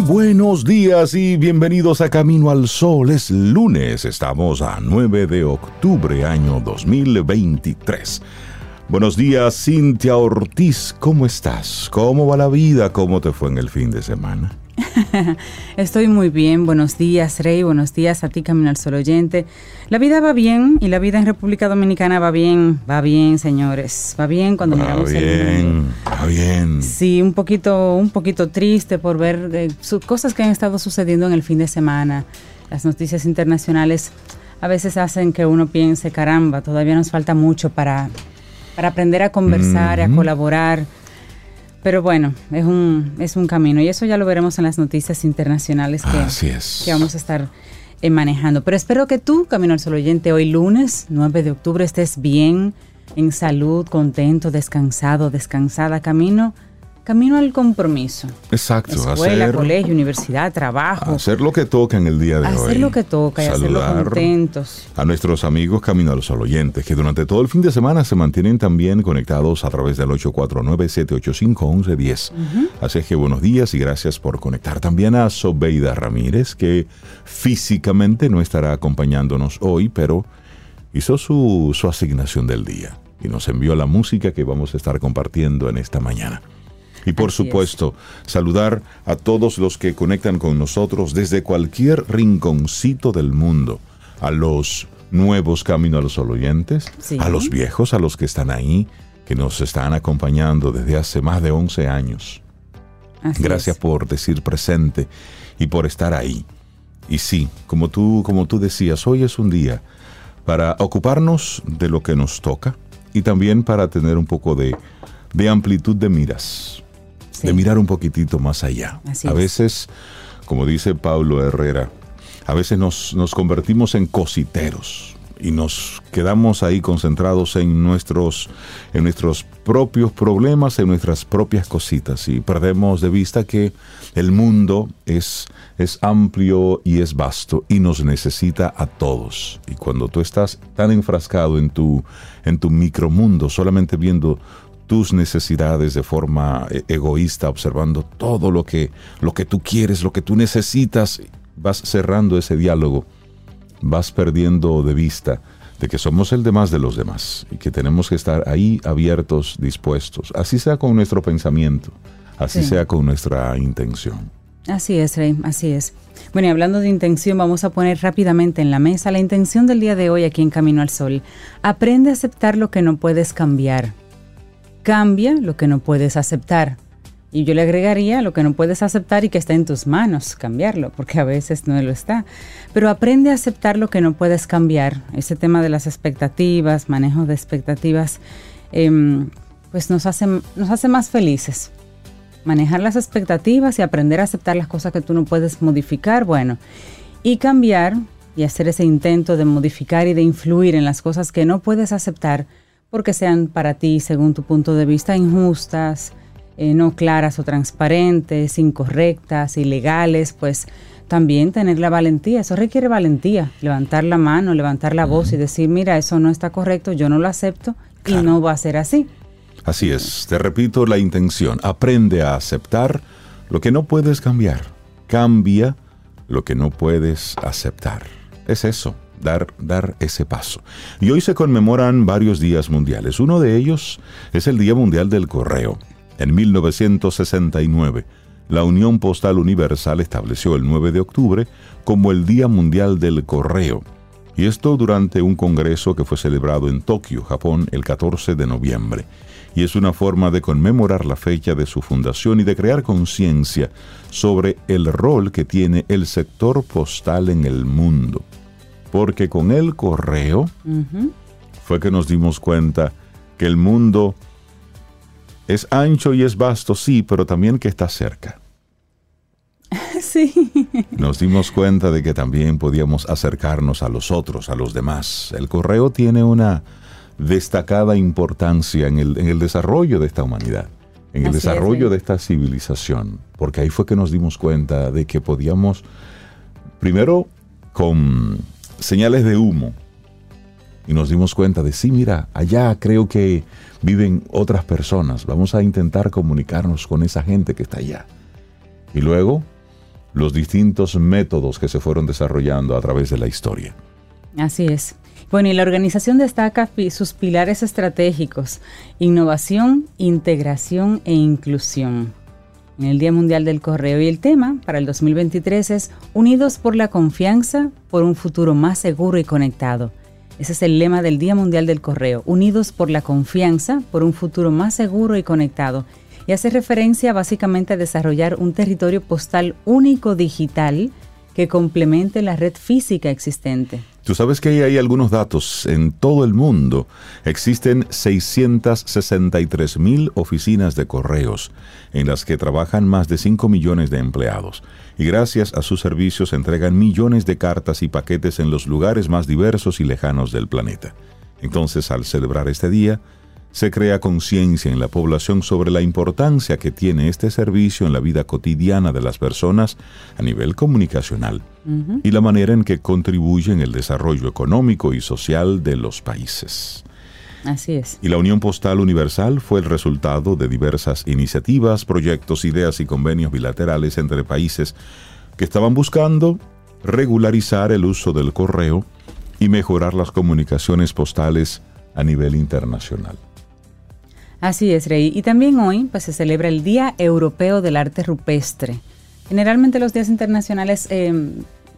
Buenos días y bienvenidos a Camino al Sol. Es lunes, estamos a 9 de octubre año 2023. Buenos días, Cintia Ortiz, ¿cómo estás? ¿Cómo va la vida? ¿Cómo te fue en el fin de semana? Estoy muy bien. Buenos días, Rey. Buenos días a ti, Camino al Sol oyente. La vida va bien y la vida en República Dominicana va bien. Va bien, señores. Va bien cuando Va miramos el bien, mundo. va bien. Sí, un poquito, un poquito triste por ver eh, cosas que han estado sucediendo en el fin de semana. Las noticias internacionales a veces hacen que uno piense, caramba, todavía nos falta mucho para, para aprender a conversar, a Ujú. colaborar. Pero bueno, es un, es un camino y eso ya lo veremos en las noticias internacionales que, Así es. que vamos a estar eh, manejando. Pero espero que tú, Camino al Sol oyente, hoy lunes 9 de octubre estés bien, en salud, contento, descansado, descansada, camino, camino al compromiso. Exacto, Escuela, hacer, colegio, universidad, trabajo. hacer lo que toca en el día de hoy. hacer lo que toca y hacerlo Saludar contentos. a nuestros amigos Camino a los oyentes que durante todo el fin de semana se mantienen también conectados a través del 849-785-1110. Así es que buenos días y gracias por conectar también a Sobeida Ramírez, que físicamente no estará acompañándonos hoy, pero hizo su, su asignación del día y nos envió la música que vamos a estar compartiendo en esta mañana. Y por Así es. supuesto, saludar a todos los que conectan con nosotros desde cualquier rinconcito del mundo, a los nuevos Camino a los oyentes, Sí. a los viejos, a los que están ahí, que nos están acompañando desde hace más de 11 años. Así Gracias es. por decir presente y por estar ahí. Y sí, como tú, como tú decías, hoy es un día para ocuparnos de lo que nos toca y también para tener un poco de, de amplitud de miras, Sí. de mirar un poquitito más allá. Así a es. veces, como dice Pablo Herrera, a veces nos, nos convertimos en cositeros y nos quedamos ahí concentrados en nuestros, en nuestros propios problemas, en nuestras propias cositas y perdemos de vista que el mundo es, es amplio y es vasto y nos necesita a todos. Y cuando tú estás tan enfrascado en tu, en tu micromundo, solamente viendo tus necesidades de forma eh, egoísta, observando todo lo que, lo que tú quieres, lo que tú necesitas, vas cerrando ese diálogo, vas perdiendo de vista de que somos el demás de los demás y que tenemos que estar ahí abiertos, dispuestos, así sea con nuestro pensamiento, así Sí. sea con nuestra intención. Así es, Rey, así es. Bueno, y hablando de intención, vamos a poner rápidamente en la mesa la intención del día de hoy aquí en Camino al Sol. Aprende a aceptar lo que no puedes cambiar. Cambia lo que no puedes aceptar. Y yo le agregaría lo que no puedes aceptar y que está en tus manos, cambiarlo, porque a veces no lo está. Pero aprende a aceptar lo que no puedes cambiar. Ese tema de las expectativas, manejo de expectativas, em, pues nos hace, nos hace más felices manejar las expectativas y aprender a aceptar las cosas que tú no puedes modificar, bueno, y cambiar y hacer ese intento de modificar y de influir en las cosas que no puedes aceptar porque sean para ti, según tu punto de vista, injustas, eh, no claras o transparentes, incorrectas, ilegales, pues también tener la valentía, eso requiere valentía, levantar la mano, levantar la voz y decir, mira, eso no está correcto, yo no lo acepto y no va a ser así. Así es, te repito la intención, aprende a aceptar lo que no puedes cambiar, cambia lo que no puedes aceptar. Es eso, dar, dar ese paso. Y hoy se conmemoran varios días mundiales. Uno de ellos es el Día Mundial del Correo. En 1969, la Unión Postal Universal estableció el 9 de octubre como el Día Mundial del Correo. Y esto durante un congreso que fue celebrado en Tokio, Japón, el 14 de noviembre. Y es una forma de conmemorar la fecha de su fundación y de crear conciencia sobre el rol que tiene el sector postal en el mundo. Porque con el correo fue que nos dimos cuenta que el mundo es ancho y es vasto, sí, pero también que está cerca. Sí. Nos dimos cuenta de que también podíamos acercarnos a los otros, a los demás. El correo tiene una destacada importancia en el, en el desarrollo de esta humanidad, en el Así es, desarrollo de esta civilización, porque ahí fue que nos dimos cuenta de que podíamos, primero con señales de humo, y nos dimos cuenta de, sí, mira, allá creo que viven otras personas, vamos a intentar comunicarnos con esa gente que está allá. Y luego, los distintos métodos que se fueron desarrollando a través de la historia. Así es. Bueno, y la organización destaca sus pilares estratégicos, innovación, integración e inclusión. En el Día Mundial del Correo y el tema para el 2023 es Unidos por la confianza, por un futuro más seguro y conectado. Ese es el lema del Día Mundial del Correo, Unidos por la confianza, por un futuro más seguro y conectado. Y hace referencia básicamente a desarrollar un territorio postal único digital que complemente la red física existente. Tú sabes que hay algunos datos. En todo el mundo existen 663 mil oficinas de correos en las que trabajan más de 5 millones de empleados. Y gracias a sus servicios entregan millones de cartas y paquetes en los lugares más diversos y lejanos del planeta. Entonces, al celebrar este día, se crea conciencia en la población sobre la importancia que tiene este servicio en la vida cotidiana de las personas a nivel comunicacional y la manera en que contribuye en el desarrollo económico y social de los países. Así es. Y la Unión Postal Universal fue el resultado de diversas iniciativas, proyectos, ideas y convenios bilaterales entre países que estaban buscando regularizar el uso del correo y mejorar las comunicaciones postales a nivel internacional. Así es, Rey. Y también hoy pues, se celebra el Día Europeo del Arte Rupestre. Generalmente los días internacionales eh,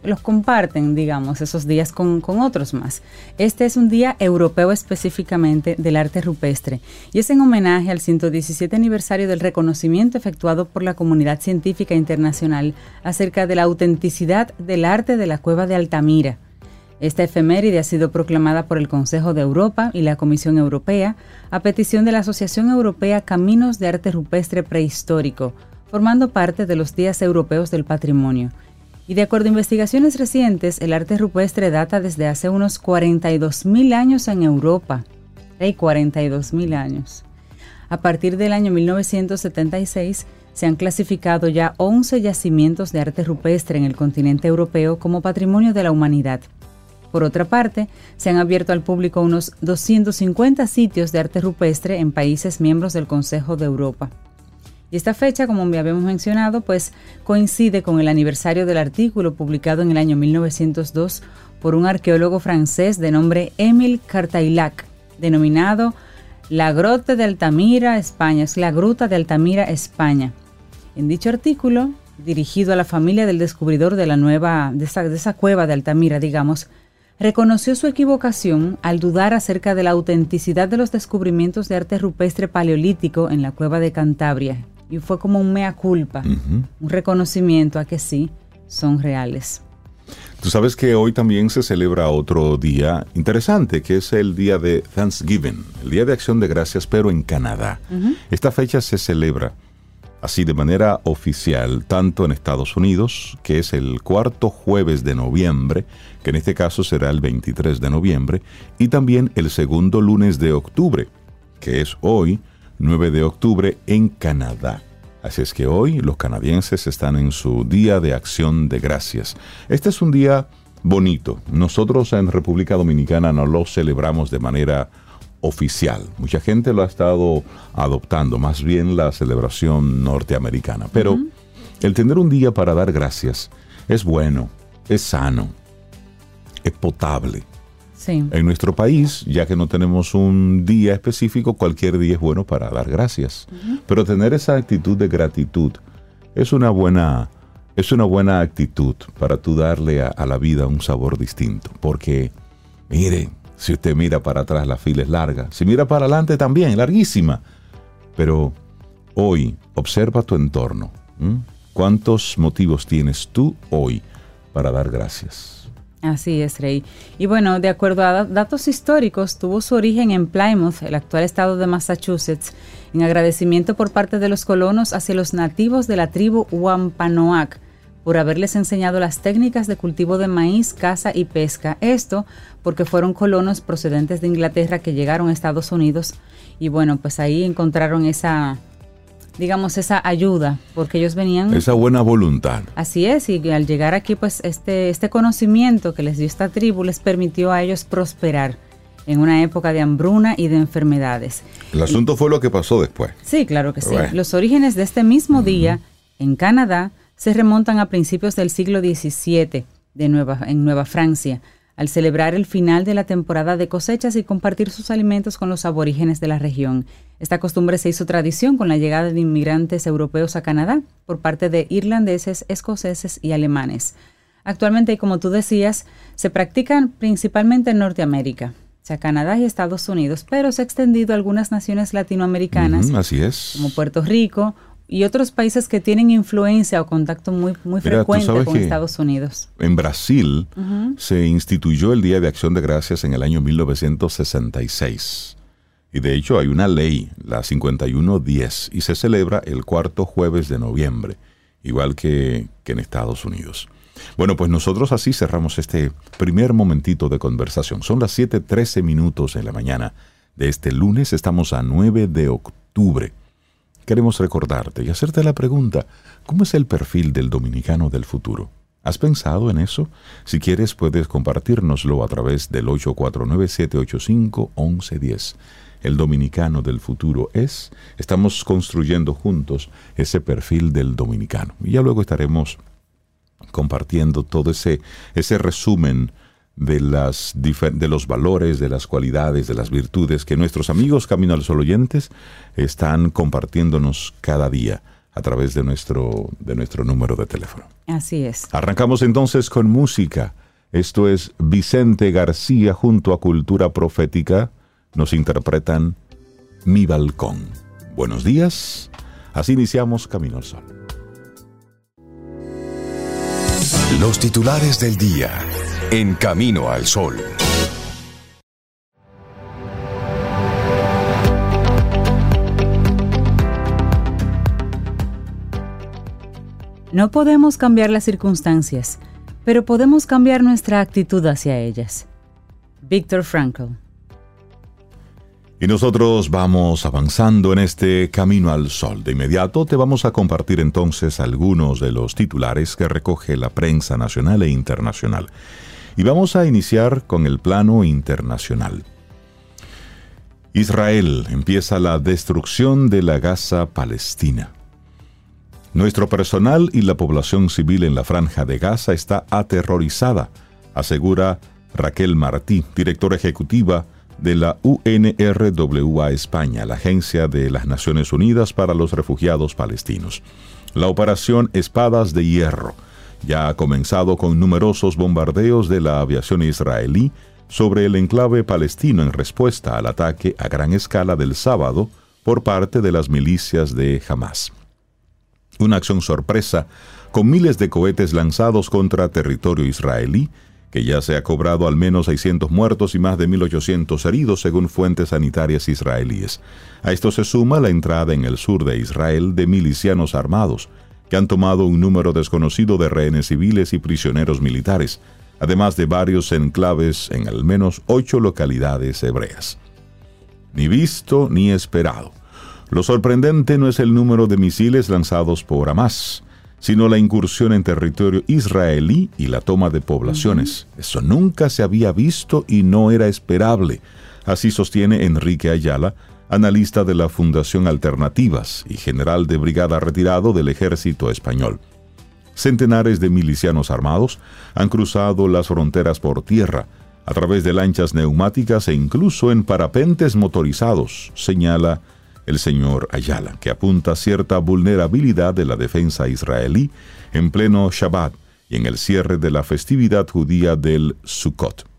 los comparten, digamos, esos días con, con otros más. Este es un día europeo específicamente del arte rupestre y es en homenaje al 117 aniversario del reconocimiento efectuado por la comunidad científica internacional acerca de la autenticidad del arte de la cueva de Altamira. Esta efeméride ha sido proclamada por el Consejo de Europa y la Comisión Europea a petición de la Asociación Europea Caminos de Arte Rupestre Prehistórico, formando parte de los Días Europeos del Patrimonio. Y de acuerdo a investigaciones recientes, el arte rupestre data desde hace unos 42.000 años en Europa. Hay 42.000 años. A partir del año 1976, se han clasificado ya 11 yacimientos de arte rupestre en el continente europeo como patrimonio de la humanidad. Por otra parte, se han abierto al público unos 250 sitios de arte rupestre en países miembros del Consejo de Europa. Y esta fecha, como ya habíamos mencionado, pues coincide con el aniversario del artículo publicado en el año 1902 por un arqueólogo francés de nombre Émile Cartaillac, denominado La Grotte de Altamira, España. Es la Gruta de Altamira, España. En dicho artículo, dirigido a la familia del descubridor de la nueva, de esa cueva de Altamira, digamos, reconoció su equivocación al dudar acerca de la autenticidad de los descubrimientos de arte rupestre paleolítico en la cueva de Cantabria. Y fue como un mea culpa, un reconocimiento a que sí, son reales. Tú sabes que hoy también se celebra otro día interesante, que es el día de Thanksgiving, el Día de Acción de Gracias, pero en Canadá. Esta fecha se celebra así de manera oficial, tanto en Estados Unidos, que es el cuarto jueves de noviembre, que en este caso será el 23 de noviembre, y también el segundo lunes de octubre, que es hoy, 9 de octubre, en Canadá. Así es que hoy los canadienses están en su Día de Acción de Gracias. Este es un día bonito. Nosotros en República Dominicana no lo celebramos de manera oficial. Mucha gente lo ha estado adoptando, más bien la celebración norteamericana. Pero el tener un día para dar gracias es bueno, es sano, es potable. Sí, En nuestro país, ya que no tenemos un día específico, cualquier día es bueno para dar gracias. Pero tener esa actitud de gratitud es una buena, es una buena actitud para tú darle a, a la vida un sabor distinto. Porque, mire, si usted mira para atrás, la fila es larga. Si mira para adelante también, larguísima. Pero hoy, observa tu entorno. ¿Cuántos motivos tienes tú hoy para dar gracias? así es, Rey. Y bueno, de acuerdo a da- datos históricos, tuvo su origen en Plymouth, el actual estado de Massachusetts, en agradecimiento por parte de los colonos hacia los nativos de la tribu Wampanoag por haberles enseñado las técnicas de cultivo de maíz, caza y pesca. Esto porque fueron colonos procedentes de Inglaterra que llegaron a Estados Unidos y bueno, pues ahí encontraron esa, digamos, esa ayuda, porque ellos venían... Esa buena voluntad. Así es, y al llegar aquí, pues este, este conocimiento que les dio esta tribu les permitió a ellos prosperar en una época de hambruna y de enfermedades. El asunto fue lo que pasó después. Sí, claro que sí. Los orígenes de este mismo día en Canadá se remontan a principios del siglo XVII de Nueva, en Nueva Francia, al celebrar el final de la temporada de cosechas y compartir sus alimentos con los aborígenes de la región. Esta costumbre se hizo tradición con la llegada de inmigrantes europeos a Canadá por parte de irlandeses, escoceses y alemanes. Actualmente, como tú decías, se practican principalmente en Norteamérica, o sea, Canadá y Estados Unidos, pero se ha extendido a algunas naciones latinoamericanas, así es. como Puerto Rico y otros países que tienen influencia o contacto muy, muy frecuente con Estados Unidos. En Brasil se instituyó el Día de Acción de Gracias en el año 1966. Y de hecho hay una ley, la 5110, y se celebra el cuarto jueves de noviembre, igual que, que en Estados Unidos. Bueno, pues nosotros así cerramos este primer momentito de conversación. Son las 7:13 minutos en la mañana de este lunes. Estamos a 9 de octubre. Queremos recordarte y hacerte la pregunta, ¿cómo es el perfil del dominicano del futuro? ¿Has pensado en eso? Si quieres puedes compartirnoslo a través del 849-785-1110. El dominicano del futuro es, estamos construyendo juntos ese perfil del dominicano. Y ya luego estaremos compartiendo todo ese, ese resumen de, las, de los valores, de las cualidades, de las virtudes que nuestros amigos Camino al Sol oyentes están compartiéndonos cada día a través de nuestro, de nuestro número de teléfono. Así es. Arrancamos entonces con música. Esto es Vicente García junto a Cultura Profética. Nos interpretan Mi Balcón. Buenos días. Así iniciamos Camino al Sol. Los titulares del día en Camino al Sol. No podemos cambiar las circunstancias, pero podemos cambiar nuestra actitud hacia ellas. Víctor Frankl y nosotros vamos avanzando en este camino al sol. De inmediato te vamos a compartir entonces algunos de los titulares que recoge la prensa nacional e internacional. Y vamos a iniciar con el plano internacional. Israel empieza la destrucción de la Gaza palestina. Nuestro personal y la población civil en la franja de Gaza está aterrorizada, asegura Raquel Martí, directora ejecutiva de la UNRWA España, la Agencia de las Naciones Unidas para los Refugiados Palestinos. La operación Espadas de Hierro ya ha comenzado con numerosos bombardeos de la aviación israelí sobre el enclave palestino en respuesta al ataque a gran escala del sábado por parte de las milicias de Hamas. Una acción sorpresa con miles de cohetes lanzados contra territorio israelí que ya se ha cobrado al menos 600 muertos y más de 1.800 heridos según fuentes sanitarias israelíes. A esto se suma la entrada en el sur de Israel de milicianos armados, que han tomado un número desconocido de rehenes civiles y prisioneros militares, además de varios enclaves en al menos ocho localidades hebreas. Ni visto ni esperado. Lo sorprendente no es el número de misiles lanzados por Hamas, sino la incursión en territorio israelí y la toma de poblaciones. Eso nunca se había visto y no era esperable. Así sostiene Enrique Ayala, analista de la Fundación Alternativas y general de brigada retirado del ejército español. Centenares de milicianos armados han cruzado las fronteras por tierra, a través de lanchas neumáticas e incluso en parapentes motorizados, señala el señor Ayala, que apunta cierta vulnerabilidad de la defensa israelí en pleno Shabbat y en el cierre de la festividad judía del Sukkot.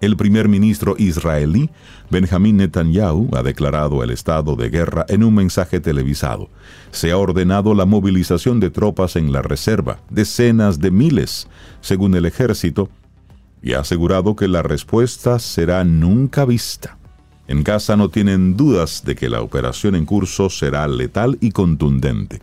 El primer ministro israelí, Benjamín Netanyahu, ha declarado el estado de guerra en un mensaje televisado. Se ha ordenado la movilización de tropas en la reserva, decenas de miles, según el ejército, y ha asegurado que la respuesta será nunca vista. En Gaza no tienen dudas de que la operación en curso será letal y contundente.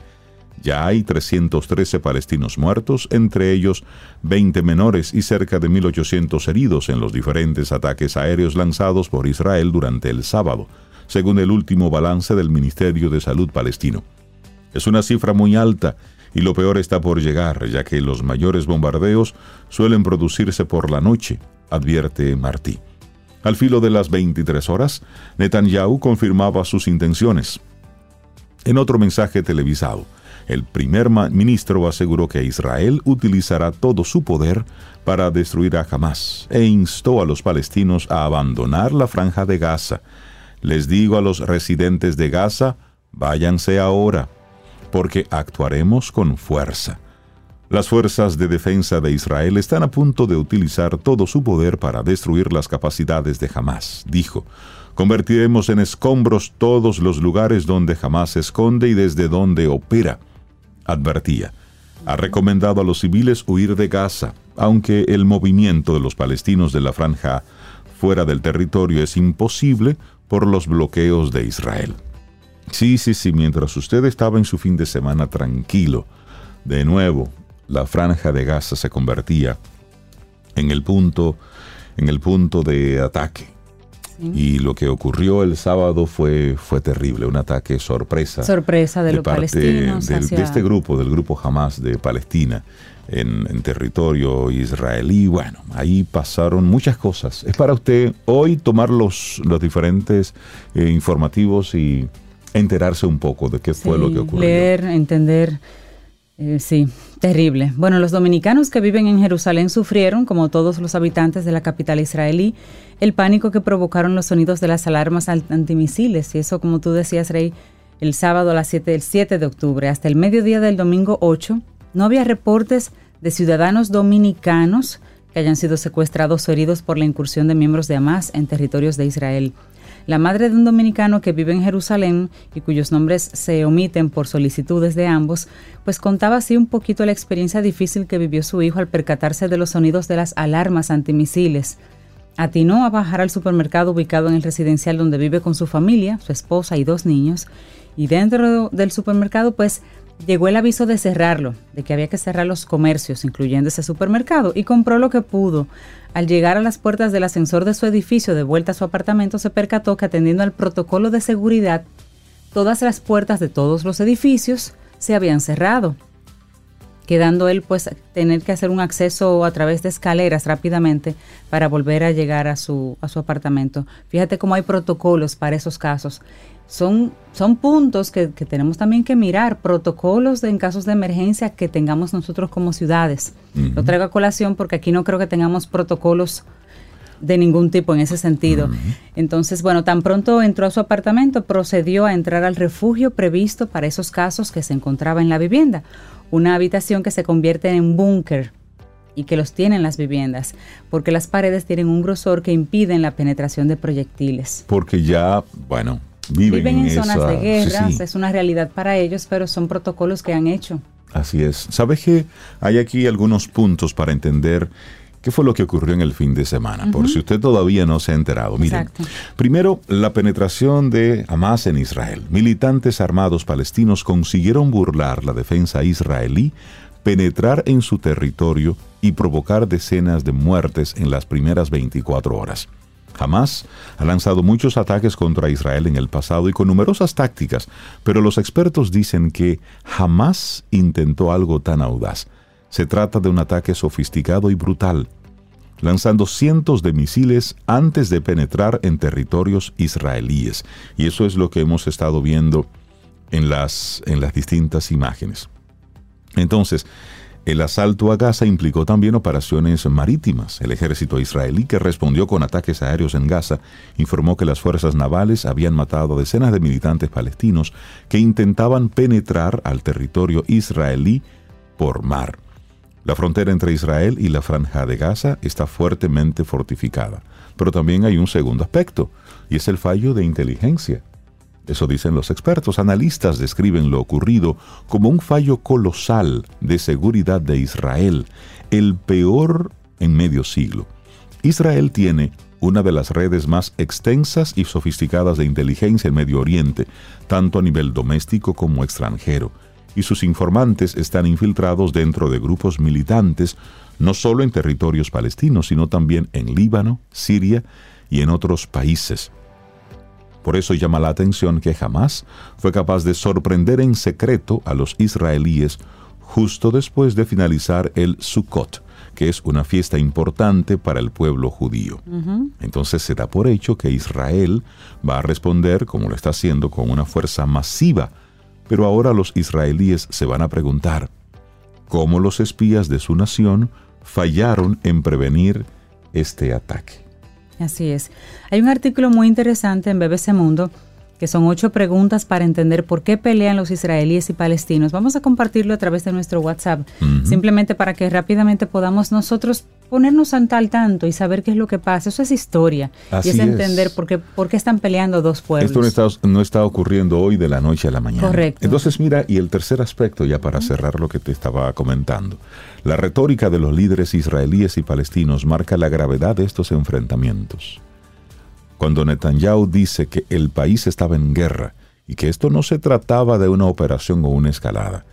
Ya hay 313 palestinos muertos, entre ellos 20 menores y cerca de 1.800 heridos en los diferentes ataques aéreos lanzados por Israel durante el sábado, según el último balance del Ministerio de Salud palestino. Es una cifra muy alta y lo peor está por llegar, ya que los mayores bombardeos suelen producirse por la noche, advierte Martí. Al filo de las 23 horas, Netanyahu confirmaba sus intenciones. En otro mensaje televisado, el primer ministro aseguró que Israel utilizará todo su poder para destruir a Hamas e instó a los palestinos a abandonar la franja de Gaza. Les digo a los residentes de Gaza, váyanse ahora, porque actuaremos con fuerza. Las fuerzas de defensa de Israel están a punto de utilizar todo su poder para destruir las capacidades de Hamas, dijo. Convertiremos en escombros todos los lugares donde Hamas se esconde y desde donde opera, advertía. Ha recomendado a los civiles huir de Gaza, aunque el movimiento de los palestinos de la franja fuera del territorio es imposible por los bloqueos de Israel. Sí, sí, sí, mientras usted estaba en su fin de semana tranquilo, de nuevo, la franja de Gaza se convertía en el punto, en el punto de ataque. Y lo que ocurrió el sábado fue, fue terrible, un ataque sorpresa. Sorpresa de, los palestinos. De, este grupo, del grupo Hamas de Palestina, en, territorio israelí. Bueno, ahí pasaron muchas cosas. Es para usted hoy tomar los, los diferentes eh, informativos y enterarse un poco de qué fue lo que ocurrió. Leer, entender. Eh, sí, terrible. Bueno, los dominicanos que viven en Jerusalén sufrieron, como todos los habitantes de la capital israelí, el pánico que provocaron los sonidos de las alarmas antimisiles. Y eso, como tú decías, Rey, el sábado a las 7 del 7 de octubre hasta el mediodía del domingo 8, no había reportes de ciudadanos dominicanos que hayan sido secuestrados o heridos por la incursión de miembros de Hamas en territorios de Israel. La madre de un dominicano que vive en Jerusalén y cuyos nombres se omiten por solicitudes de ambos, pues contaba así un poquito la experiencia difícil que vivió su hijo al percatarse de los sonidos de las alarmas antimisiles. Atinó a bajar al supermercado ubicado en el residencial donde vive con su familia, su esposa y dos niños, y dentro del supermercado pues llegó el aviso de cerrarlo, de que había que cerrar los comercios, incluyendo ese supermercado, y compró lo que pudo. Al llegar a las puertas del ascensor de su edificio de vuelta a su apartamento, se percató que atendiendo al protocolo de seguridad, todas las puertas de todos los edificios se habían cerrado, quedando él pues tener que hacer un acceso a través de escaleras rápidamente para volver a llegar a su, a su apartamento. Fíjate cómo hay protocolos para esos casos son, son puntos que, tenemos también que mirar, protocolos de, en casos de emergencia que tengamos nosotros como ciudades. Lo traigo a colación porque aquí no creo que tengamos protocolos de ningún tipo en ese sentido. Entonces, bueno, tan pronto entró a su apartamento, procedió a entrar al refugio previsto para esos casos que se encontraba en la vivienda. Una habitación que se convierte en búnker y que los tienen las viviendas, porque las paredes tienen un grosor que impiden la penetración de proyectiles. Porque ya, bueno, viven, en, zonas de guerra, es una realidad para ellos, pero son protocolos que han hecho. Así es. ¿Sabes que hay aquí algunos puntos para entender qué fue lo que ocurrió en el fin de semana? Por si usted todavía no se ha enterado. Miren, primero, la penetración de Hamas en Israel. Militantes armados palestinos consiguieron burlar la defensa israelí, penetrar en su territorio y provocar decenas de muertes en las primeras 24 horas. Hamas ha lanzado muchos ataques contra Israel en el pasado y con numerosas tácticas, pero los expertos dicen que jamás intentó algo tan audaz. Se trata de un ataque sofisticado y brutal, lanzando cientos de misiles antes de penetrar en territorios israelíes. Y eso es lo que hemos estado viendo en las, en las distintas imágenes. Entonces, el asalto a Gaza implicó también operaciones marítimas. El ejército israelí, que respondió con ataques aéreos en Gaza, informó que las fuerzas navales habían matado a decenas de militantes palestinos que intentaban penetrar al territorio israelí por mar. La frontera entre Israel y la franja de Gaza está fuertemente fortificada. Pero también hay un segundo aspecto, y es el fallo de inteligencia. Eso dicen los expertos. Analistas describen lo ocurrido como un fallo colosal de seguridad de Israel, el peor en medio siglo. Israel tiene una de las redes más extensas y sofisticadas de inteligencia en Medio Oriente, tanto a nivel doméstico como extranjero. y sus informantes están infiltrados dentro de grupos militantes, no solo en territorios palestinos, sino también en Líbano, Siria y en otros países. Por eso llama la atención que jamás fue capaz de sorprender en secreto a los israelíes justo después de finalizar el Sukkot, que es una fiesta importante para el pueblo judío. Entonces se da por hecho que Israel va a responder, como lo está haciendo, con una fuerza masiva. Pero ahora los israelíes se van a preguntar, ¿cómo los espías de su nación fallaron en prevenir este ataque? Así es. Hay un artículo muy interesante en BBC Mundo que son ocho preguntas para entender por qué pelean los israelíes y palestinos. Vamos a compartirlo a través de nuestro WhatsApp, simplemente para que rápidamente podamos nosotros ponernos al tanto y saber qué es lo que pasa. Eso es historia. y es entender Por, qué, por qué están peleando dos pueblos. Esto no está, no está ocurriendo hoy de la noche a la mañana. Correcto. Entonces, mira, y el tercer aspecto, ya para cerrar lo que te estaba comentando. La retórica de los líderes israelíes y palestinos marca la gravedad de estos enfrentamientos cuando Netanyahu dice que el país estaba en guerra y que esto no se trataba de una operación o una escalada.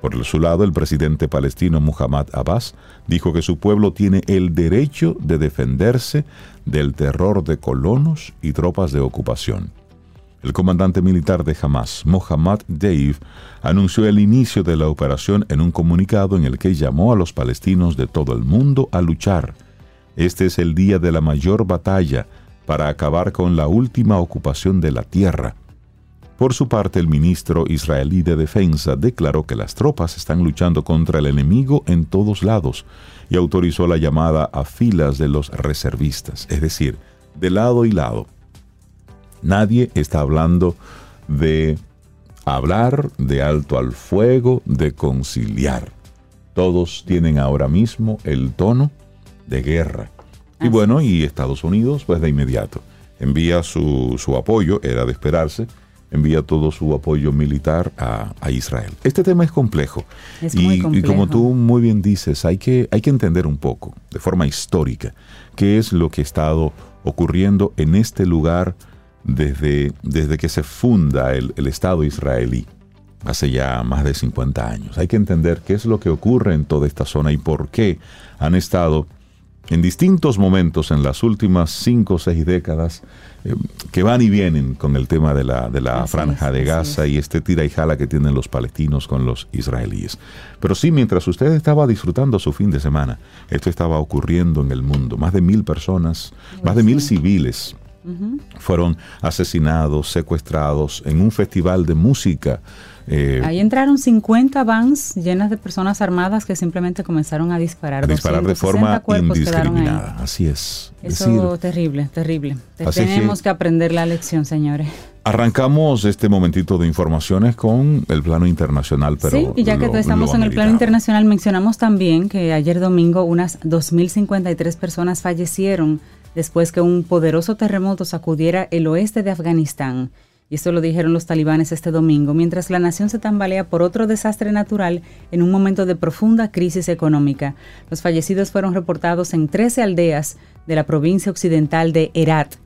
Por su lado, el presidente palestino Muhammad Abbas dijo que su pueblo tiene el derecho de defenderse del terror de colonos y tropas de ocupación. El comandante militar de Hamas, Mohammad Deif, anunció el inicio de la operación en un comunicado en el que llamó a los palestinos de todo el mundo a luchar. Este es el día de la mayor batalla para acabar con la última ocupación de la tierra. Por su parte, el ministro israelí de Defensa declaró que las tropas están luchando contra el enemigo en todos lados y autorizó la llamada a filas de los reservistas, es decir, de lado y lado. Nadie está hablando de hablar de alto al fuego, de conciliar. Todos tienen ahora mismo el tono de guerra. Y bueno, y Estados Unidos, pues de inmediato, envía su, su apoyo, era de esperarse, envía todo su apoyo militar a, Israel. Este tema es complejo. y, y, como tú muy bien dices, hay que, hay que entender un poco, de forma histórica, qué es lo que ha estado ocurriendo en este lugar desde, desde que se funda el, el Estado israelí, hace ya más de 50 años. Hay que entender qué es lo que ocurre en toda esta zona y por qué han estado en distintos momentos en las últimas cinco o seis décadas eh, que van y vienen con el tema de la, de la franja de Gaza y este tira y jala que tienen los palestinos con los israelíes. Pero sí, mientras usted estaba disfrutando su fin de semana, esto estaba ocurriendo en el mundo. Más de mil personas, más de mil civiles fueron asesinados, secuestrados en un festival de música eh, Ahí entraron 50 vans llenas de personas armadas que simplemente comenzaron a disparar. A disparar de forma indiscriminada. Así es. Eso es terrible, terrible. Tenemos que, aprender la lección, señores. Arrancamos este momentito de informaciones con el plano internacional, pero sí, y ya que estamos en el plano internacional, mencionamos también que ayer domingo unas 2.053 personas fallecieron después que un poderoso terremoto sacudiera el oeste de Afganistán y esto lo dijeron los talibanes este domingo, mientras la nación se tambalea por otro desastre natural en un momento de profunda crisis económica. Los fallecidos fueron reportados en 13 aldeas de la provincia occidental de Herat.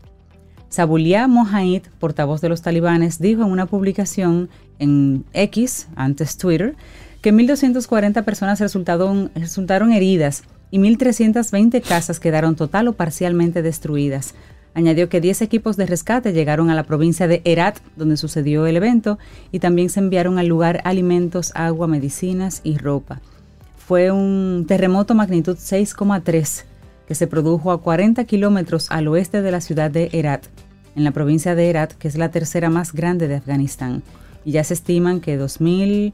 Sabulia Mohaid, portavoz de los talibanes, dijo en una publicación en X, antes Twitter, que 1.240 personas resultaron, resultaron heridas y 1.320 casas quedaron total o parcialmente destruidas. Añadió que 10 equipos de rescate llegaron a la provincia de Herat, donde sucedió el evento, y también se enviaron al lugar alimentos, agua, medicinas y ropa. Fue un terremoto magnitud 6,3 que se produjo a 40 kilómetros al oeste de la ciudad de Herat, en la provincia de Herat, que es la tercera más grande de Afganistán. Y ya se estiman que 2.000,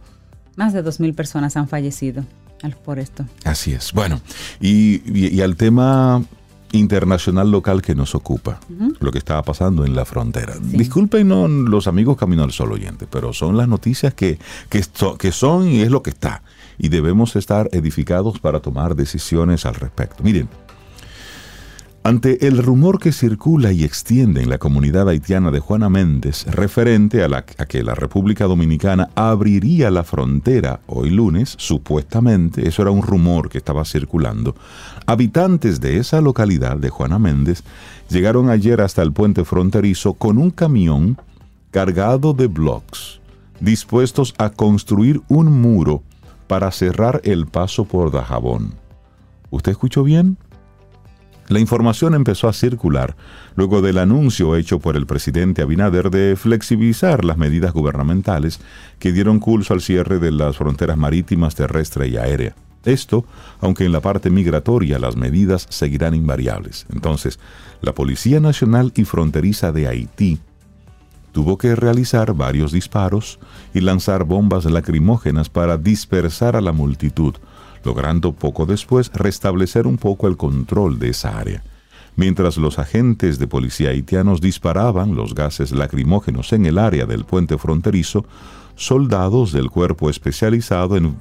más de 2.000 personas han fallecido por esto. Así es. Bueno, y, y al tema internacional local que nos ocupa, lo que estaba pasando en la frontera. Disculpen no, los amigos Camino al Sol oyente, pero son las noticias que, que, que son y es lo que está. Y debemos estar edificados para tomar decisiones al respecto. Miren, ante el rumor que circula y extiende en la comunidad haitiana de Juana Méndez referente a, que la República Dominicana abriría la frontera hoy lunes, supuestamente, eso era un rumor que estaba circulando, habitantes de esa localidad de Juana Méndez llegaron ayer hasta el puente fronterizo con un camión cargado de blogs dispuestos a construir un muro para cerrar el paso por Dajabón. ¿Usted escuchó bien? La información empezó a circular luego del anuncio hecho por el presidente Abinader de flexibilizar las medidas gubernamentales que dieron curso al cierre de las fronteras marítimas, terrestre y aérea. Esto, aunque en la parte migratoria las medidas seguirán invariables. Entonces, la Policía Nacional y Fronteriza de Haití tuvo que realizar varios disparos y lanzar bombas lacrimógenas para dispersar a la multitud, logrando poco después restablecer un poco el control de esa área. Mientras los agentes de policía haitianos disparaban los gases lacrimógenos en el área del puente fronterizo, soldados del cuerpo especializado en,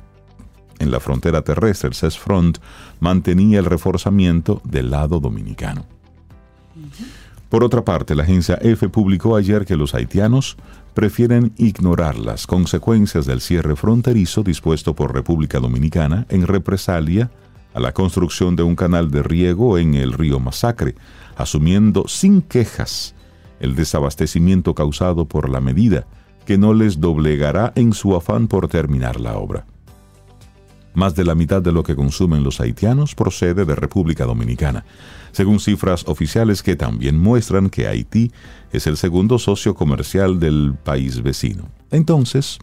en la frontera terrestre, el CESFRONT, mantenía el reforzamiento del lado dominicano. Por otra parte, la agencia EFE publicó ayer que los haitianos prefieren ignorar las consecuencias del cierre fronterizo dispuesto por República Dominicana en represalia a la construcción de un canal de riego en el río Masacre, asumiendo sin quejas el desabastecimiento causado por la medida que no les doblegará en su afán por terminar la obra. Más de la mitad de lo que consumen los haitianos procede de República Dominicana, según cifras oficiales que también muestran que Haití es el segundo socio comercial del país vecino. Entonces,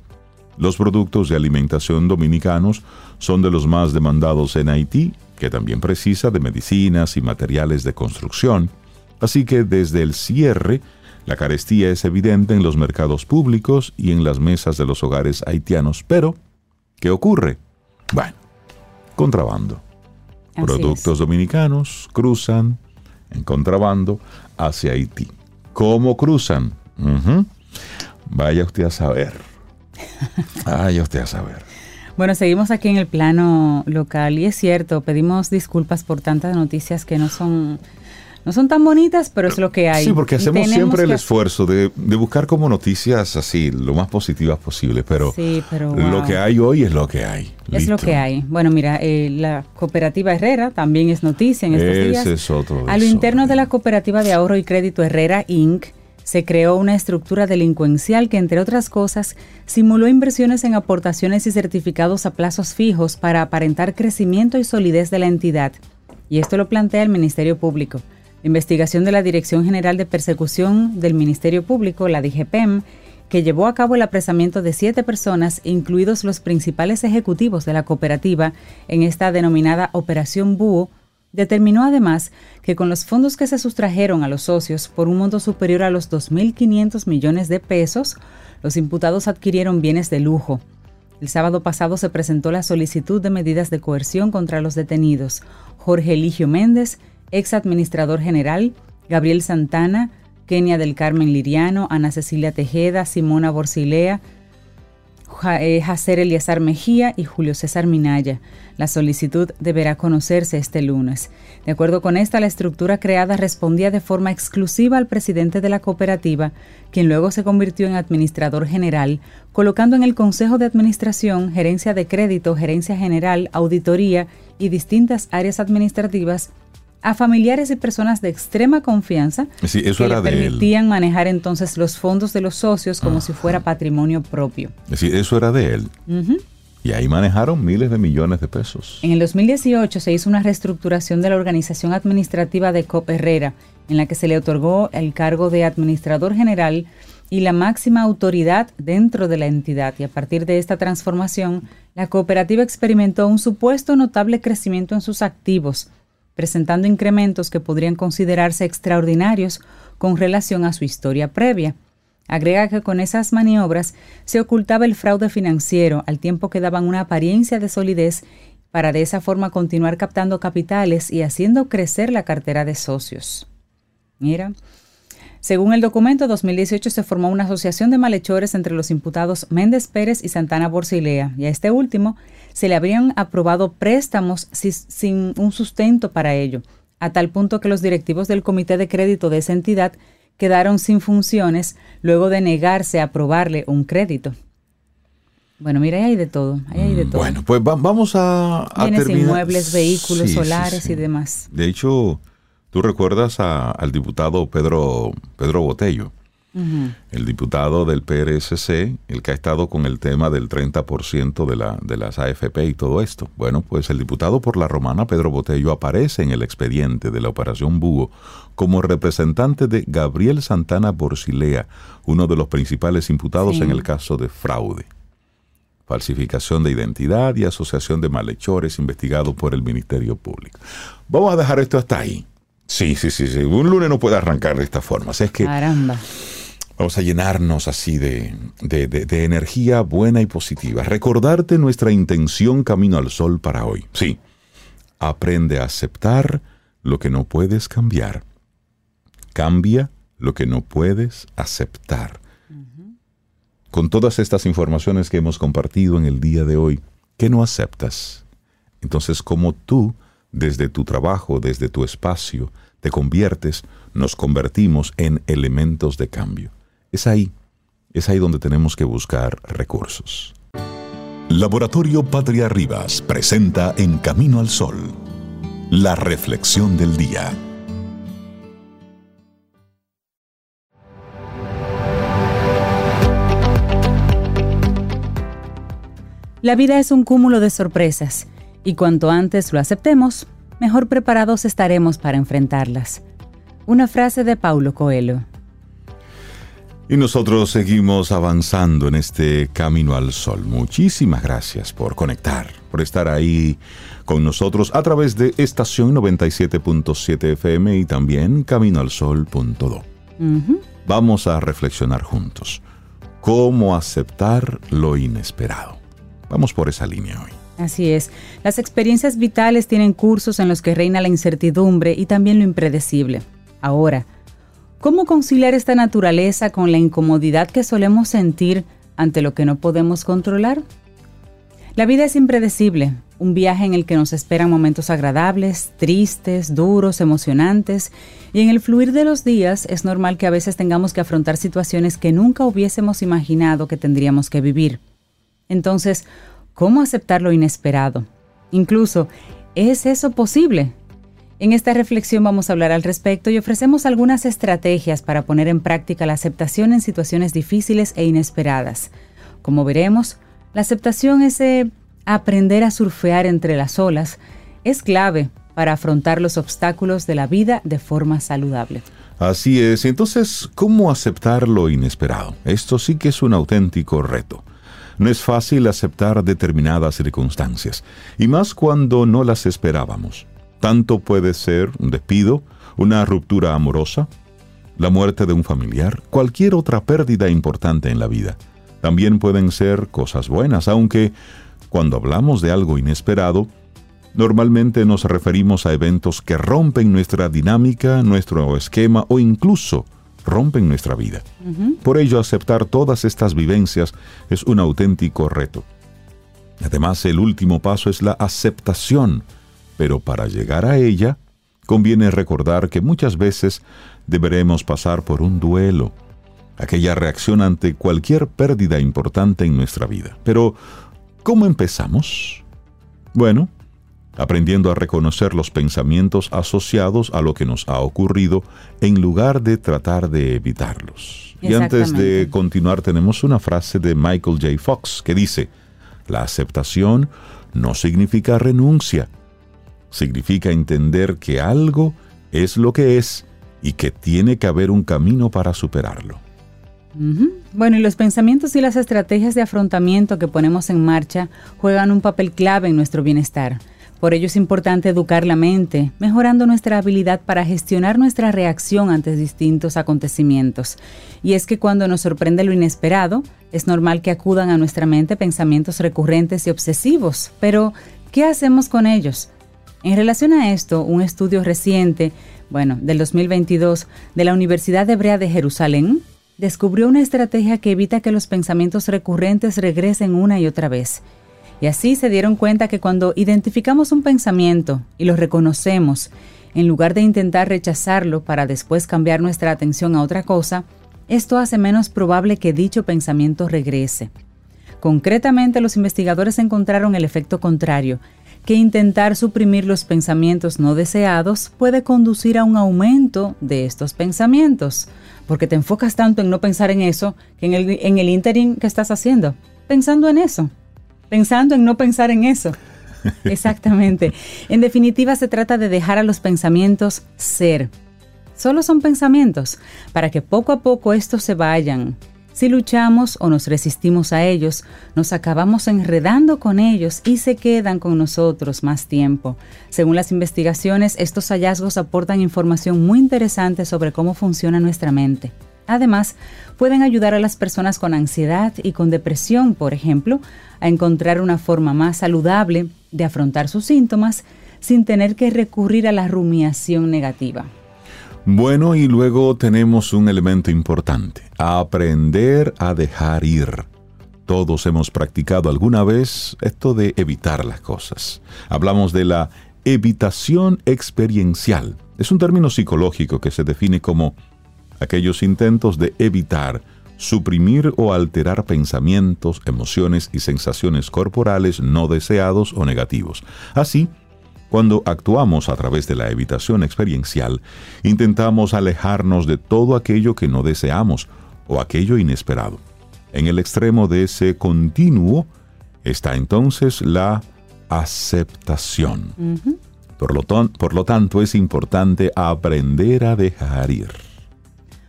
los productos de alimentación dominicanos son de los más demandados en Haití, que también precisa de medicinas y materiales de construcción, así que desde el cierre, la carestía es evidente en los mercados públicos y en las mesas de los hogares haitianos. Pero, ¿qué ocurre? Bueno, contrabando. Productos dominicanos cruzan en contrabando hacia Haití. ¿Cómo cruzan? Vaya usted a saber. Vaya usted a saber. Bueno, seguimos aquí en el plano local y es cierto, pedimos disculpas por tantas noticias que no son no son tan bonitas, pero es lo que hay. Sí, porque hacemos siempre el esfuerzo de, buscar como noticias así, lo más positivas posible, pero, lo que hay hoy es lo que hay. Es lo que hay. Bueno, mira, eh, la cooperativa Herrera también es noticia en estos Ese días. Es otro A lo interno de la cooperativa de ahorro y crédito Herrera Inc., se creó una estructura delincuencial que, entre otras cosas, simuló inversiones en aportaciones y certificados a plazos fijos para aparentar crecimiento y solidez de la entidad. Y esto lo plantea el Ministerio Público investigación de la Dirección General de Persecución del Ministerio Público, la DGPEM, que llevó a cabo el apresamiento de siete personas, incluidos los principales ejecutivos de la cooperativa, en esta denominada Operación Búho, determinó además que con los fondos que se sustrajeron a los socios por un monto superior a los 2.500 millones de pesos, los imputados adquirieron bienes de lujo. El sábado pasado se presentó la solicitud de medidas de coerción contra los detenidos Jorge Eligio Méndez, ex administrador general, Gabriel Santana, Kenia del Carmen Liriano, Ana Cecilia Tejeda, Simona Borsilea, eh, Jacer Eliazar Mejía y Julio César Minaya. La solicitud deberá conocerse este lunes. De acuerdo con esta, la estructura creada respondía de forma exclusiva al presidente de la cooperativa, quien luego se convirtió en administrador general, colocando en el Consejo de Administración, Gerencia de Crédito, Gerencia General, Auditoría y distintas áreas administrativas a familiares y personas de extrema confianza que le permitían manejar entonces los fondos de los socios como si fuera patrimonio propio. Es eso era de él. Y ahí manejaron miles de millones de pesos. En el 2018 se hizo una reestructuración de la organización administrativa de COP Herrera, en la que se le otorgó el cargo de administrador general y la máxima autoridad dentro de la entidad. Y a partir de esta transformación, la cooperativa experimentó un supuesto notable crecimiento en sus activos, presentando incrementos que podrían considerarse extraordinarios con relación a su historia previa. Agrega que con esas maniobras se ocultaba el fraude financiero al tiempo que daban una apariencia de solidez para de esa forma continuar captando capitales y haciendo crecer la cartera de socios. Mira, según el documento 2018 se formó una asociación de malhechores entre los imputados Méndez Pérez y Santana Borsilea y a este último se le habrían aprobado préstamos sin un sustento para ello, a tal punto que los directivos del comité de crédito de esa entidad quedaron sin funciones luego de negarse a aprobarle un crédito. Bueno, mira, ahí hay de todo, ahí hay de todo. Bueno, pues vamos a, a inmuebles, vehículos, solares y demás. De hecho, tú recuerdas al diputado Pedro, Pedro Botello, El diputado del PRSC, el que ha estado con el tema del 30% de, la, de las AFP y todo esto. Bueno, pues el diputado por la romana, Pedro Botello, aparece en el expediente de la Operación Búho como representante de Gabriel Santana Borsilea, uno de los principales imputados en el caso de fraude falsificación de identidad y asociación de malhechores investigado por el Ministerio Público. Vamos a dejar esto hasta ahí. Sí, sí, sí, sí. Un lunes no puede arrancar de esta forma. es que Caramba. Vamos a llenarnos así de, de, energía buena y positiva. Recordarte nuestra intención camino al sol para hoy. Sí, aprende a aceptar lo que no puedes cambiar. Cambia lo que no puedes aceptar con todas estas informaciones que hemos compartido en el día de hoy, ¿qué no aceptas? Entonces, como tú, desde tu trabajo, desde tu espacio, te conviertes, nos convertimos en elementos de cambio. Es ahí, es ahí donde tenemos que buscar recursos. Laboratorio Patria Rivas presenta En Camino al Sol, la reflexión del día. La vida es un cúmulo de sorpresas y cuanto antes lo aceptemos, mejor preparados estaremos para enfrentarlas. Una frase de Paulo Coelho. Y nosotros seguimos avanzando en este camino al sol. Muchísimas gracias por conectar, por estar ahí con nosotros a través de estación 97.7 FM y también caminoalsol.do. Vamos a reflexionar juntos. ¿Cómo aceptar lo inesperado? Vamos por esa línea hoy. Así es. Las experiencias vitales tienen cursos en los que reina la incertidumbre y también lo impredecible. Ahora, ¿cómo conciliar esta naturaleza con la incomodidad que solemos sentir ante lo que no podemos controlar? La vida es impredecible, un viaje en el que nos esperan momentos agradables, tristes, duros, emocionantes, y en el fluir de los días es normal que a veces tengamos que afrontar situaciones que nunca hubiésemos imaginado que tendríamos que vivir. Entonces, ¿cómo aceptar lo inesperado? Incluso, ¿es eso posible? En esta reflexión vamos a hablar al respecto y ofrecemos algunas estrategias para poner en práctica la aceptación en situaciones difíciles e inesperadas. Como veremos, la aceptación, ese aprender a surfear entre las olas, es clave para afrontar los obstáculos de la vida de forma saludable. Así es, entonces, ¿cómo aceptar lo inesperado? Esto sí que es un auténtico reto. No es fácil aceptar determinadas circunstancias, y más cuando no las esperábamos. Tanto puede ser un despido, una ruptura amorosa, la muerte de un familiar, cualquier otra pérdida importante en la vida. También pueden ser cosas buenas, aunque cuando hablamos de algo inesperado, normalmente nos referimos a eventos que rompen nuestra dinámica, nuestro esquema o incluso rompen nuestra vida. Por ello, aceptar todas estas vivencias es un auténtico reto. Además, el último paso es la aceptación, pero para llegar a ella, conviene recordar que muchas veces deberemos pasar por un duelo, aquella reacción ante cualquier pérdida importante en nuestra vida. Pero, ¿cómo empezamos? Bueno, aprendiendo a reconocer los pensamientos asociados a lo que nos ha ocurrido en lugar de tratar de evitarlos. Y antes de continuar tenemos una frase de Michael J. Fox que dice, la aceptación no significa renuncia, significa entender que algo es lo que es y que tiene que haber un camino para superarlo. Bueno, y los pensamientos y las estrategias de afrontamiento que ponemos en marcha juegan un papel clave en nuestro bienestar. Por ello es importante educar la mente, mejorando nuestra habilidad para gestionar nuestra reacción ante distintos acontecimientos. Y es que cuando nos sorprende lo inesperado, es normal que acudan a nuestra mente pensamientos recurrentes y obsesivos. Pero, ¿qué hacemos con ellos? En relación a esto, un estudio reciente, bueno, del 2022, de la Universidad Hebrea de Jerusalén, descubrió una estrategia que evita que los pensamientos recurrentes regresen una y otra vez. Y así se dieron cuenta que cuando identificamos un pensamiento y lo reconocemos, en lugar de intentar rechazarlo para después cambiar nuestra atención a otra cosa, esto hace menos probable que dicho pensamiento regrese. Concretamente, los investigadores encontraron el efecto contrario, que intentar suprimir los pensamientos no deseados puede conducir a un aumento de estos pensamientos, porque te enfocas tanto en no pensar en eso que en el, en interim que estás haciendo, pensando en eso, pensando en no pensar en eso. Exactamente. En definitiva, se trata de dejar a los pensamientos ser. Solo son pensamientos, para que poco a poco estos se vayan, si luchamos o nos resistimos a ellos, nos acabamos enredando con ellos y se quedan con nosotros más tiempo. Según las investigaciones, estos hallazgos aportan información muy interesante sobre cómo funciona nuestra mente. Además, pueden ayudar a las personas con ansiedad y con depresión, por ejemplo, a encontrar una forma más saludable de afrontar sus síntomas sin tener que recurrir a la rumiación negativa. Bueno, y luego tenemos un elemento importante, aprender a dejar ir. Todos hemos practicado alguna vez esto de evitar las cosas. Hablamos de la evitación experiencial. Es un término psicológico que se define como aquellos intentos de evitar, suprimir o alterar pensamientos, emociones y sensaciones corporales no deseados o negativos. Así, cuando actuamos a través de la evitación experiencial, intentamos alejarnos de todo aquello que no deseamos o aquello inesperado. En el extremo de ese continuo está entonces la aceptación. por, lo por lo tanto, es importante aprender a dejar ir.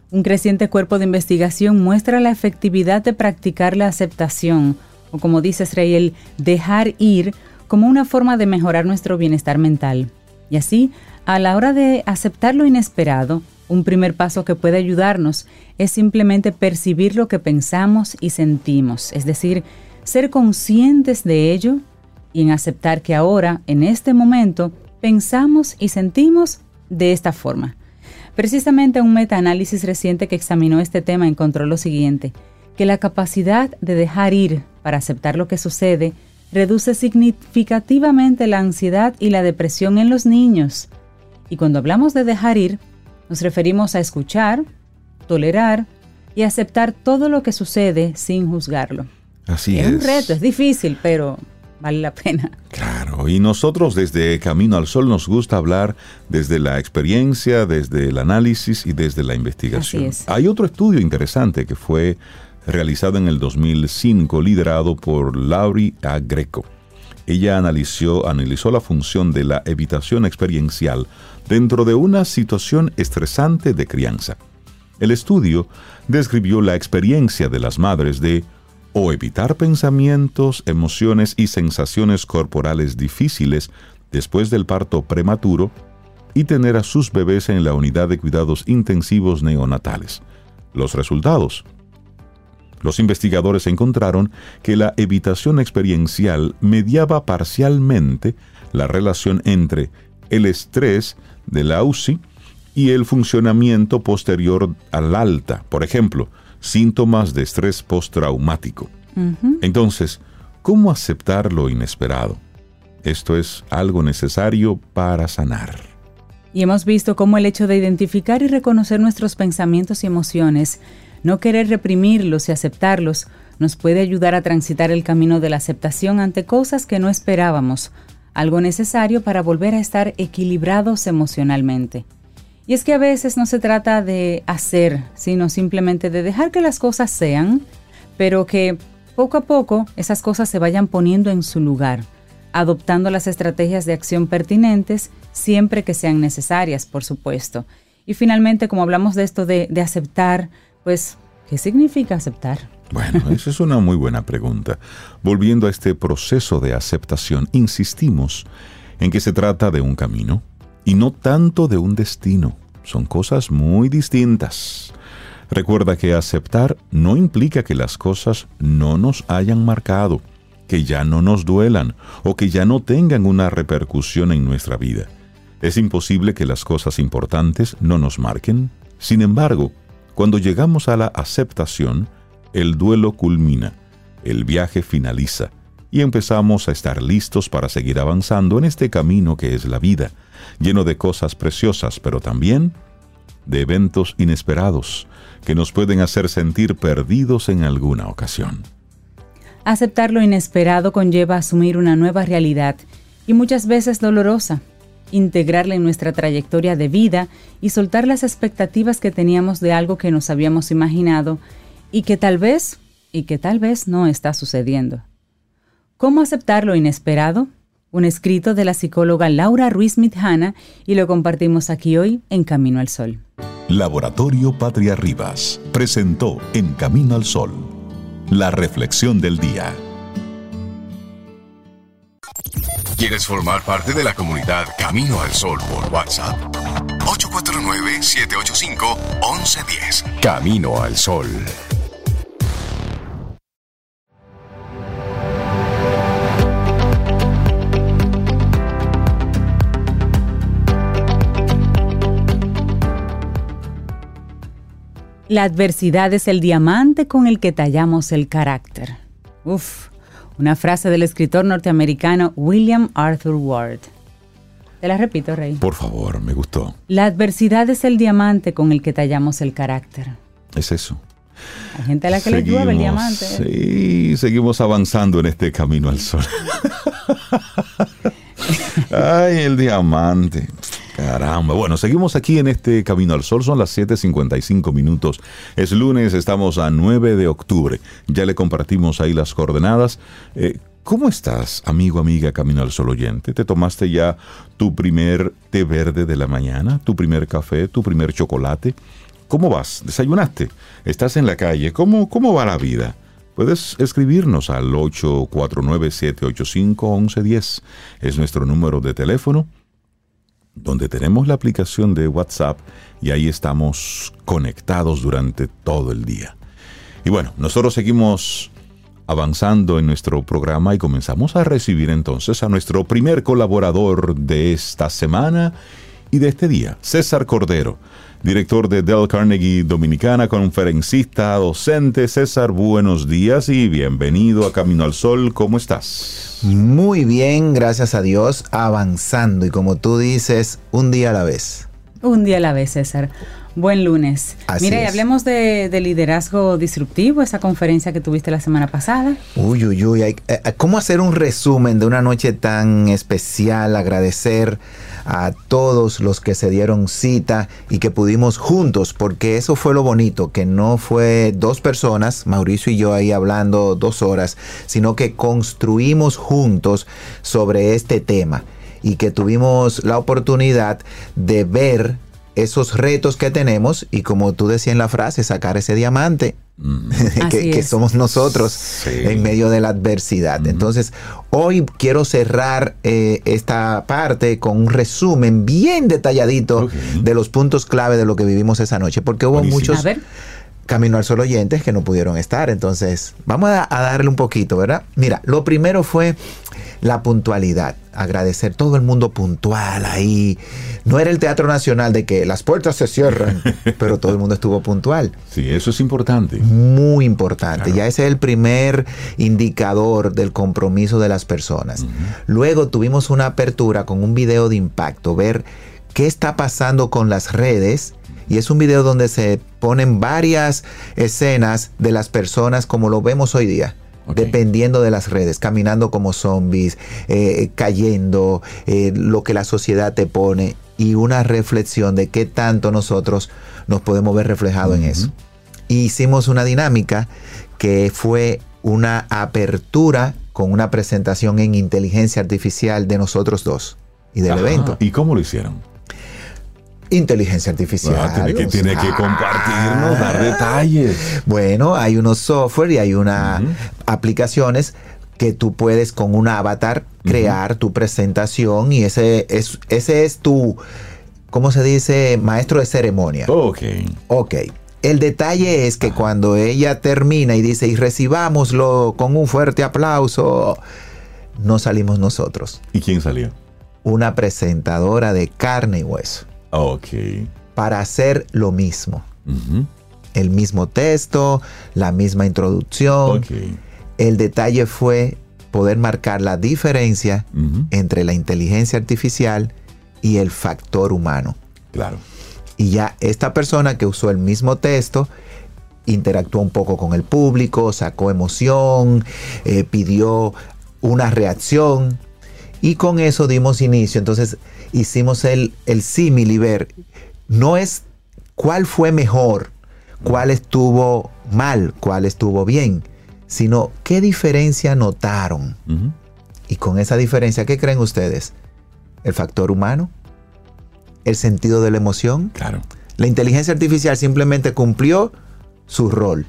Un creciente cuerpo de investigación muestra la efectividad de practicar la aceptación, o como dice Israel, dejar ir como una forma de mejorar nuestro bienestar mental. Y así, a la hora de aceptar lo inesperado, un primer paso que puede ayudarnos es simplemente percibir lo que pensamos y sentimos, es decir, ser conscientes de ello y en aceptar que ahora, en este momento, pensamos y sentimos de esta forma. Precisamente un metaanálisis reciente que examinó este tema encontró lo siguiente, que la capacidad de dejar ir para aceptar lo que sucede reduce significativamente la ansiedad y la depresión en los niños. Y cuando hablamos de dejar ir, nos referimos a escuchar, tolerar y aceptar todo lo que sucede sin juzgarlo. Así es. Es un reto, es difícil, pero vale la pena. Claro, y nosotros desde Camino al Sol nos gusta hablar desde la experiencia, desde el análisis y desde la investigación. Así es. Hay otro estudio interesante que fue realizado en el 2005, liderado por Laurie A. Greco. Ella analizó, analizó la función de la evitación experiencial dentro de una situación estresante de crianza. El estudio describió la experiencia de las madres de o evitar pensamientos, emociones y sensaciones corporales difíciles después del parto prematuro y tener a sus bebés en la unidad de cuidados intensivos neonatales. Los resultados. Los investigadores encontraron que la evitación experiencial mediaba parcialmente la relación entre el estrés de la UCI y el funcionamiento posterior al alta, por ejemplo, síntomas de estrés postraumático. Entonces, ¿cómo aceptar lo inesperado? Esto es algo necesario para sanar. Y hemos visto cómo el hecho de identificar y reconocer nuestros pensamientos y emociones no querer reprimirlos y aceptarlos nos puede ayudar a transitar el camino de la aceptación ante cosas que no esperábamos, algo necesario para volver a estar equilibrados emocionalmente. Y es que a veces no se trata de hacer, sino simplemente de dejar que las cosas sean, pero que poco a poco esas cosas se vayan poniendo en su lugar, adoptando las estrategias de acción pertinentes siempre que sean necesarias, por supuesto. Y finalmente, como hablamos de esto de, de aceptar, pues, ¿qué significa aceptar? Bueno, esa es una muy buena pregunta. Volviendo a este proceso de aceptación, insistimos en que se trata de un camino y no tanto de un destino. Son cosas muy distintas. Recuerda que aceptar no implica que las cosas no nos hayan marcado, que ya no nos duelan o que ya no tengan una repercusión en nuestra vida. Es imposible que las cosas importantes no nos marquen. Sin embargo, cuando llegamos a la aceptación, el duelo culmina, el viaje finaliza y empezamos a estar listos para seguir avanzando en este camino que es la vida, lleno de cosas preciosas, pero también de eventos inesperados que nos pueden hacer sentir perdidos en alguna ocasión. Aceptar lo inesperado conlleva asumir una nueva realidad y muchas veces dolorosa, integrarla en nuestra trayectoria de vida y soltar las expectativas que teníamos de algo que nos habíamos imaginado y que tal vez, y que tal vez no está sucediendo. ¿Cómo aceptar lo inesperado? Un escrito de la psicóloga Laura Ruiz Mitjana y lo compartimos aquí hoy en Camino al Sol. Laboratorio Patria Rivas presentó En Camino al Sol, la reflexión del día. ¿Quieres formar parte de la comunidad Camino al Sol por WhatsApp? 849-785-1110. Camino al Sol. La adversidad es el diamante con el que tallamos el carácter. Uf, una frase del escritor norteamericano William Arthur Ward. Te la repito, Rey. Por favor, me gustó. La adversidad es el diamante con el que tallamos el carácter. Es eso. Hay gente a la que le llueve el diamante. Sí, seguimos avanzando en este camino al sol. Ay, el diamante. Caramba. Bueno, seguimos aquí en este Camino al Sol. Son las 7:55 minutos. Es lunes, estamos a 9 de octubre. Ya le compartimos ahí las coordenadas. Eh, ¿Cómo estás, amigo, amiga, Camino al Sol oyente? ¿Te tomaste ya tu primer té verde de la mañana? ¿Tu primer café? ¿Tu primer chocolate? ¿Cómo vas? ¿Desayunaste? ¿Estás en la calle? ¿Cómo, cómo va la vida? Puedes escribirnos al 849-785-1110. Es nuestro número de teléfono donde tenemos la aplicación de WhatsApp y ahí estamos conectados durante todo el día. Y bueno, nosotros seguimos avanzando en nuestro programa y comenzamos a recibir entonces a nuestro primer colaborador de esta semana y de este día, César Cordero director de Dell Carnegie Dominicana, conferencista, docente. César, buenos días y bienvenido a Camino al Sol. ¿Cómo estás? Muy bien, gracias a Dios, avanzando y como tú dices, un día a la vez. Un día a la vez, César. Buen lunes. Mira, y hablemos de, liderazgo disruptivo, esa conferencia que tuviste la semana pasada. Uy, uy, uy. Eh, eh, ¿Cómo hacer un resumen de una noche tan especial? Agradecer a todos los que se dieron cita y que pudimos juntos, porque eso fue lo bonito, que no fue dos personas, Mauricio y yo ahí hablando dos horas, sino que construimos juntos sobre este tema y que tuvimos la oportunidad de ver esos retos que tenemos y como tú decías en la frase, sacar ese diamante que, somos nosotros en medio de la adversidad. Mm. Entonces, hoy quiero cerrar eh, esta parte con un resumen bien detalladito de los puntos clave de lo que vivimos esa noche, porque hubo muchos... Camino al Sol oyentes que no pudieron estar. Entonces, vamos a, darle un poquito, ¿verdad? Mira, lo primero fue la puntualidad. Agradecer todo el mundo puntual ahí. No era el Teatro Nacional de que las puertas se cierran, pero todo el mundo estuvo puntual. Sí, eso es importante. Muy importante. Ya ese es el primer indicador del compromiso de las personas. Luego tuvimos una apertura con un video de impacto, ver qué está pasando con las redes y es un video donde se ponen varias escenas de las personas como lo vemos hoy día. Dependiendo de las redes, caminando como zombies, eh, cayendo, eh, lo que la sociedad te pone y una reflexión de qué tanto nosotros nos podemos ver reflejado en eso. hicimos una dinámica que fue una apertura con una presentación en inteligencia artificial de nosotros dos y del evento. ¿Y cómo lo hicieron? Inteligencia artificial. tiene, que, tiene que compartirnos, dar detalles. Bueno, hay unos software y hay unas aplicaciones que tú puedes con un avatar crear tu presentación y ese es, ese es tu, ¿cómo se dice? Maestro de ceremonia. Ok. Ok. El detalle es que cuando ella termina y dice, y recibámoslo con un fuerte aplauso, no salimos nosotros. ¿Y quién salió? Una presentadora de carne y hueso. Ok. Para hacer lo mismo. El mismo texto, la misma introducción. El detalle fue poder marcar la diferencia entre la inteligencia artificial y el factor humano. Claro. Y ya esta persona que usó el mismo texto interactuó un poco con el público, sacó emoción, eh, pidió una reacción Y con eso dimos inicio. Entonces hicimos el, el símil y ver, no es cuál fue mejor, cuál estuvo mal, cuál estuvo bien, sino qué diferencia notaron. Y con esa diferencia, ¿qué creen ustedes? ¿El factor humano? ¿El sentido de la emoción? Claro. La inteligencia artificial simplemente cumplió su rol.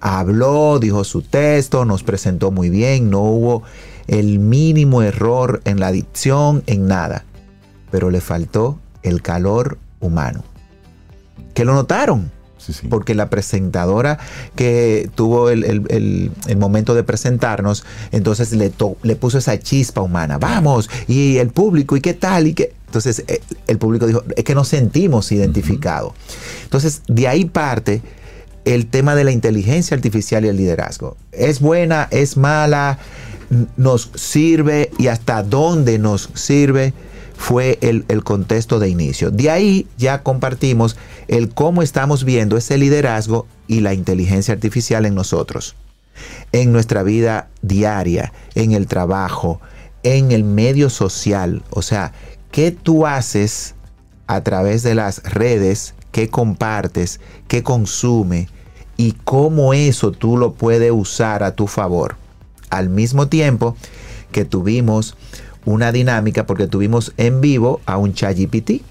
Habló, dijo su texto, nos presentó muy bien, no hubo el mínimo error en la dicción, en nada. Pero le faltó el calor humano. Que lo notaron, Sí, sí. porque la presentadora que tuvo el, el- el- el momento de presentarnos, entonces le, to- le puso esa chispa humana. Vamos, y el público, ¿y qué tal? ¿Y qué? Entonces eh, el público dijo, es que nos sentimos identificados. Entonces de ahí parte el tema de la inteligencia artificial y el liderazgo. ¿Es buena? ¿Es mala? ¿Nos sirve? ¿Y hasta dónde nos sirve? Fue el, el contexto de inicio. De ahí ya compartimos el cómo estamos viendo ese liderazgo y la inteligencia artificial en nosotros, en nuestra vida diaria, en el trabajo, en el medio social. O sea, ¿qué tú haces a través de las redes? ¿Qué compartes? ¿Qué consume? Y cómo eso tú lo puedes usar a tu favor. Al mismo tiempo que tuvimos una dinámica porque tuvimos en vivo a un ChatGPT.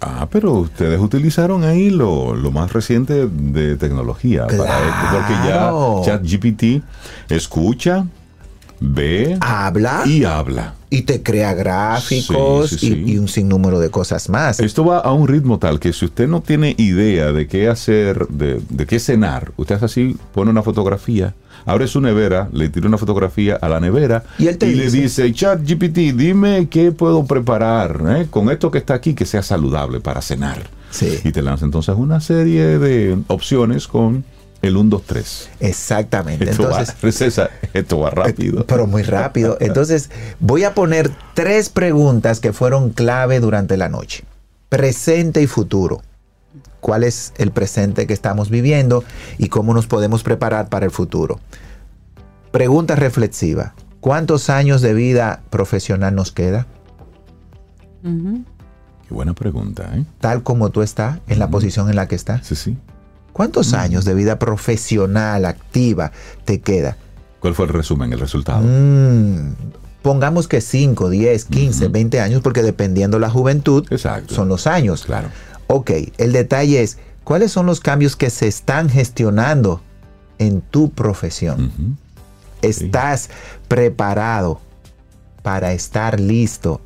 Ah, pero ustedes utilizaron ahí lo, lo más reciente de tecnología para porque ya ChatGPT escucha, ve Habla y habla. Y te crea gráficos Sí, sí, y-. Y, un sinnúmero de cosas más. Esto va a un ritmo tal que si usted no tiene idea de qué hacer, de, de qué cenar, usted hace así, pone una fotografía, abre su nevera, le tira una fotografía a la nevera Y él te le dice. dice, chat GPT, dime qué puedo preparar eh, con esto que está aquí que sea saludable para cenar. Sí. Y te lanza entonces una serie de opciones con el 1, 2, 3. Exactamente. Esto, Entonces, va, César, esto va rápido. pero muy rápido. Entonces, voy a poner tres preguntas que fueron clave durante la noche. Presente y futuro. ¿Cuál es el presente que estamos viviendo y cómo nos podemos preparar para el futuro? Pregunta reflexiva. ¿Cuántos años de vida profesional nos queda? Qué buena pregunta, ¿eh? Tal como tú estás, en la posición en la que estás. Sí, sí. ¿Cuántos años de vida profesional activa te queda? ¿Cuál fue el resumen, el resultado? Mm, pongamos que 5, 10, 15, 20 años, porque dependiendo la juventud, Exacto. son los años. Claro. Ok, el detalle es, ¿cuáles son los cambios que se están gestionando en tu profesión? ¿Estás preparado para estar listo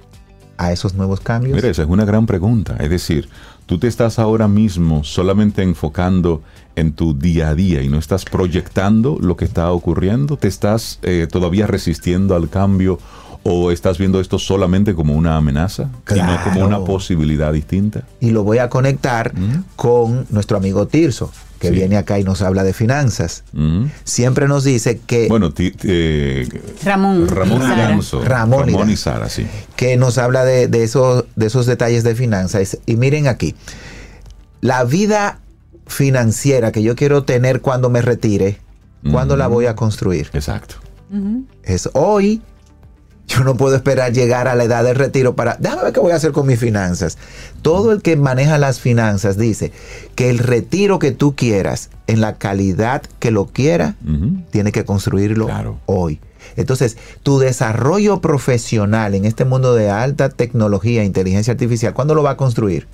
a esos nuevos cambios? Mira, esa es una gran pregunta. Es decir, tú te estás ahora mismo solamente enfocando en tu día a día y no estás proyectando lo que está ocurriendo. ¿Te estás eh, todavía resistiendo al cambio o estás viendo esto solamente como una amenaza y no como Claro. una posibilidad distinta? Y lo voy a conectar Mm. con nuestro amigo Tirso, que Sí. viene acá y nos habla de finanzas. Ujú. Siempre nos dice que Bueno, ti- eh, Ramón. Ramón y Sara. Ganso. Ramón y Ramón y Ganso. Sara, sí. que nos habla de, de esos, de esos detalles de finanzas. Y miren aquí, la vida financiera que yo quiero tener cuando me retire, ¿cuándo la voy a construir? Exacto. Es hoy. Yo no puedo esperar llegar a la edad del retiro para, déjame ver qué voy a hacer con mis finanzas. Todo el que maneja las finanzas dice que el retiro que tú quieras, en la calidad que lo quiera, Ujú. tiene que construirlo Claro. hoy. Entonces, tu desarrollo profesional en este mundo de alta tecnología, inteligencia artificial, ¿cuándo lo va a construir?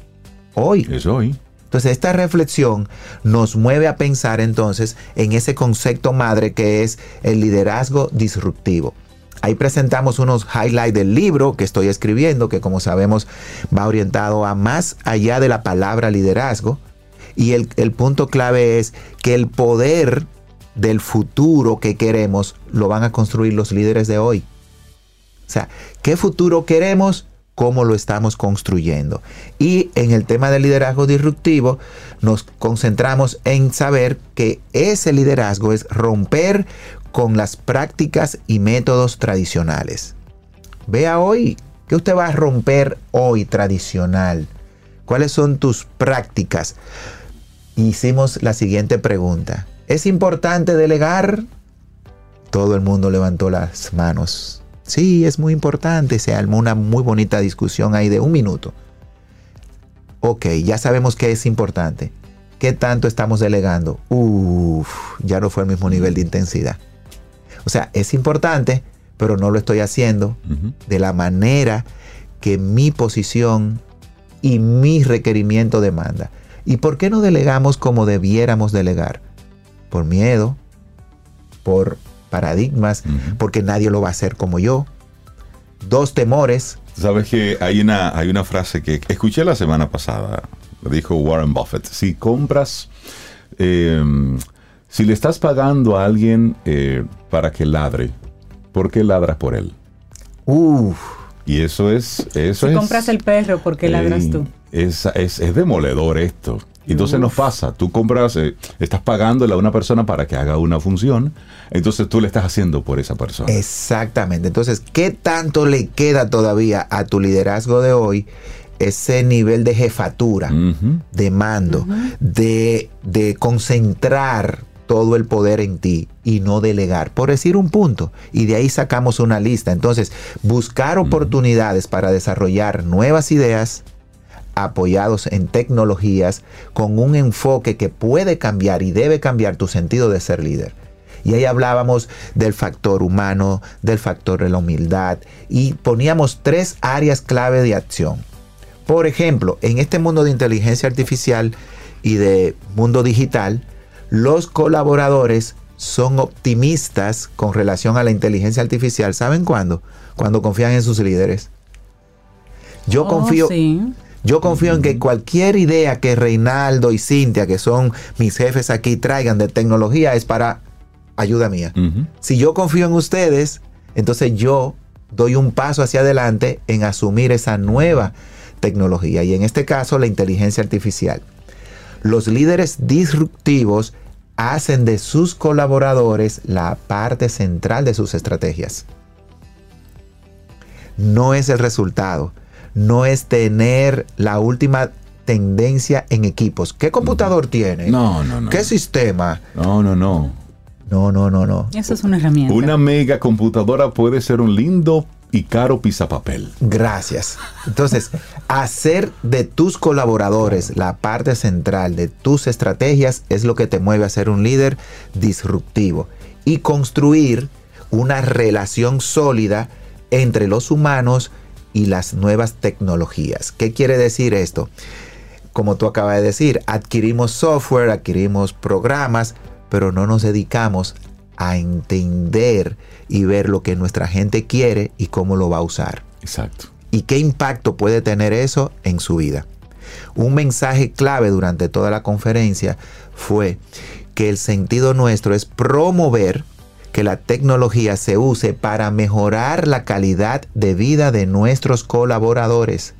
Hoy. Es hoy. Entonces, esta reflexión nos mueve a pensar entonces en ese concepto madre que es el liderazgo disruptivo. Ahí presentamos unos highlights del libro que estoy escribiendo, que como sabemos va orientado a más allá de la palabra liderazgo. Y el, el punto clave es que el poder del futuro que queremos lo van a construir los líderes de hoy. O sea, ¿qué futuro queremos? ¿Cómo lo estamos construyendo? Y en el tema del liderazgo disruptivo, nos concentramos en saber que ese liderazgo es romper con las prácticas y métodos tradicionales. Vea hoy, ¿qué usted va a romper hoy tradicional? ¿Cuáles son tus prácticas? Hicimos la siguiente pregunta. ¿Es importante delegar? Todo el mundo levantó las manos. Sí, es muy importante. Se armó una muy bonita discusión ahí de un minuto. Ok, ya sabemos que es importante. ¿Qué tanto estamos delegando? Uf, ya no fue el mismo nivel de intensidad. O sea, es importante, pero no lo estoy haciendo de la manera que mi posición y mi requerimiento demanda. ¿Y por qué no delegamos como debiéramos delegar? Por miedo, por paradigmas, porque nadie lo va a hacer como yo. Dos temores. Sabes que hay una, hay una frase que escuché la semana pasada, dijo Warren Buffett. Si compras, em, si le estás pagando a alguien eh, para que ladre, ¿por qué ladras por él? Uf. Y eso es... Eso si compras el perro, ¿por qué ladras tú? Es, es, es demoledor esto. Entonces nos pasa, tú compras, eh, estás pagándole a una persona para que haga una función, entonces tú le estás haciendo por esa persona. Exactamente. Entonces, ¿qué tanto le queda todavía a tu liderazgo de hoy? Ese nivel de jefatura, de mando, de, de concentrar todo el poder en ti y no delegar, por decir un punto. Y de ahí sacamos una lista. Entonces, buscar oportunidades para desarrollar nuevas ideas, apoyados en tecnologías con un enfoque que puede cambiar y debe cambiar tu sentido de ser líder. Y ahí hablábamos del factor humano, del factor de la humildad y poníamos tres áreas clave de acción. Por ejemplo, en este mundo de inteligencia artificial y de mundo digital, los colaboradores son optimistas con relación a la inteligencia artificial. ¿Saben cuándo? Cuando confían en sus líderes. Yo oh, confío, yo confío en que cualquier idea que Reinaldo y Cintia, que son mis jefes aquí, traigan de tecnología es para ayuda mía. Si yo confío en ustedes, entonces yo doy un paso hacia adelante en asumir esa nueva tecnología y en este caso la inteligencia artificial. Los líderes disruptivos hacen de sus colaboradores la parte central de sus estrategias. No es el resultado, no es tener la última tendencia en equipos. ¿Qué computador tiene? No, no, no. ¿Qué sistema? No, no, no. No, no, no, no. Eso es una herramienta. Una mega computadora puede ser un lindo y caro pisapapel. Gracias. Entonces, hacer de tus colaboradores la parte central de tus estrategias es lo que te mueve a ser un líder disruptivo y construir una relación sólida entre los humanos y las nuevas tecnologías. ¿Qué quiere decir esto? Como tú acabas de decir, adquirimos software, adquirimos programas, pero no nos dedicamos a entender y ver lo que nuestra gente quiere y cómo lo va a usar. Exacto. Y qué impacto puede tener eso en su vida. Un mensaje clave durante toda la conferencia fue que el sentido nuestro es promover que la tecnología se use para mejorar la calidad de vida de nuestros colaboradores,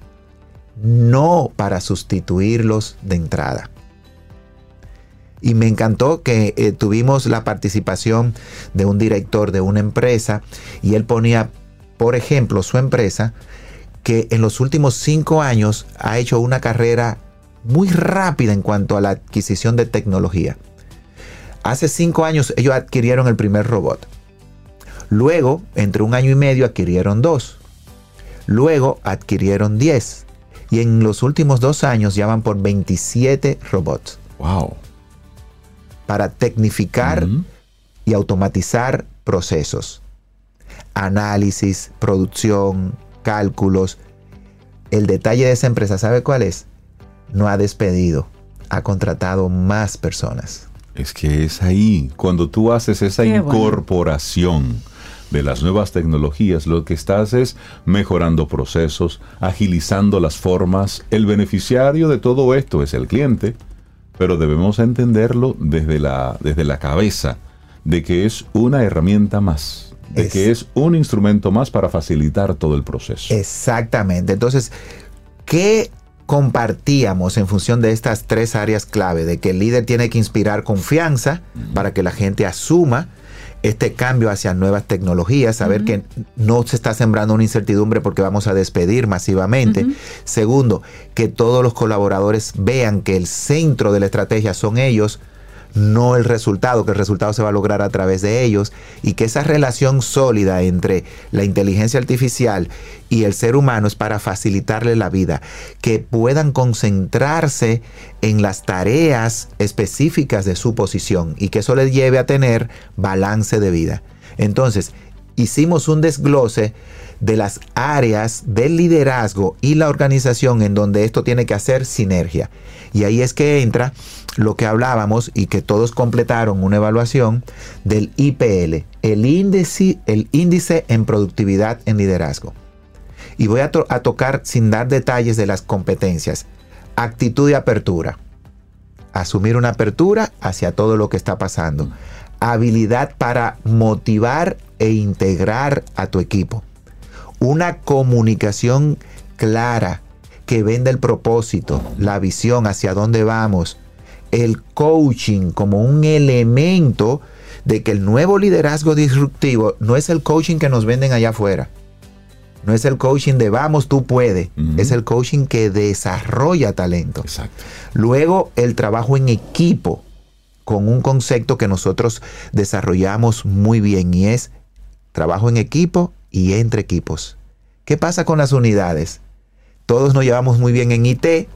no para sustituirlos de entrada. Y me encantó que eh, tuvimos la participación de un director de una empresa y él ponía, por ejemplo, su empresa, que en los últimos cinco años ha hecho una carrera muy rápida en cuanto a la adquisición de tecnología. Hace cinco años ellos adquirieron el primer robot. Luego, entre un año y medio, adquirieron dos. Luego adquirieron 10. Y en los últimos dos años ya van por 27 robots. ¡Wow! Para tecnificar y automatizar procesos. Análisis, producción, cálculos. El detalle de esa empresa, ¿sabe cuál es? No ha despedido, ha contratado más personas. Es que es ahí, cuando tú haces esa incorporación de las nuevas tecnologías, lo que estás es mejorando procesos, agilizando las formas. El beneficiario de todo esto es el cliente, pero debemos entenderlo desde la, desde la cabeza, de que es una herramienta más, de que es un instrumento más para facilitar todo el proceso. Exactamente. Entonces, ¿qué compartíamos en función de estas tres áreas clave, de que el líder tiene que inspirar confianza para que la gente asuma este cambio hacia nuevas tecnologías, saber que no se está sembrando una incertidumbre porque vamos a despedir masivamente. Segundo, que todos los colaboradores vean que el centro de la estrategia son ellos, no el resultado, que el resultado se va a lograr a través de ellos y que esa relación sólida entre la inteligencia artificial y el ser humano es para facilitarle la vida, que puedan concentrarse en las tareas específicas de su posición y que eso les lleve a tener balance de vida. Entonces, hicimos un desglose de las áreas del liderazgo y la organización en donde esto tiene que hacer sinergia. Y ahí es que entra lo que hablábamos y que todos completaron una evaluación del IPL, el índice, el índice en productividad en liderazgo. Y voy a, a tocar sin dar detalles de las competencias. Actitud de apertura. Asumir una apertura hacia todo lo que está pasando. Habilidad para motivar e integrar a tu equipo. Una comunicación clara que venda el propósito, la visión hacia dónde vamos, el coaching como un elemento de que el nuevo liderazgo disruptivo no es el coaching que nos venden allá afuera. No es el coaching de vamos, tú puedes. Es el coaching que desarrolla talento. Exacto. Luego, el trabajo en equipo con un concepto que nosotros desarrollamos muy bien y es trabajo en equipo y entre equipos. ¿Qué pasa con las unidades? Todos nos llevamos muy bien en IT,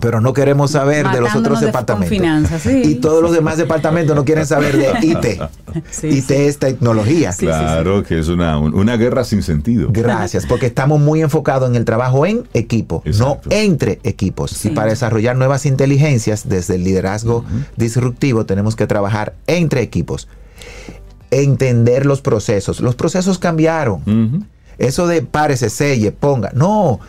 pero no queremos saber de los otros departamentos. Y todos los demás departamentos no quieren saber de IT. IT es tecnología. claro que es una, una, guerra sin sentido. Gracias, porque estamos muy enfocados en el trabajo en equipo, no entre equipos. Y para desarrollar nuevas inteligencias desde el liderazgo disruptivo tenemos que trabajar entre equipos. Entender los procesos. Los procesos cambiaron. Eso de párese, selle, ponga. No,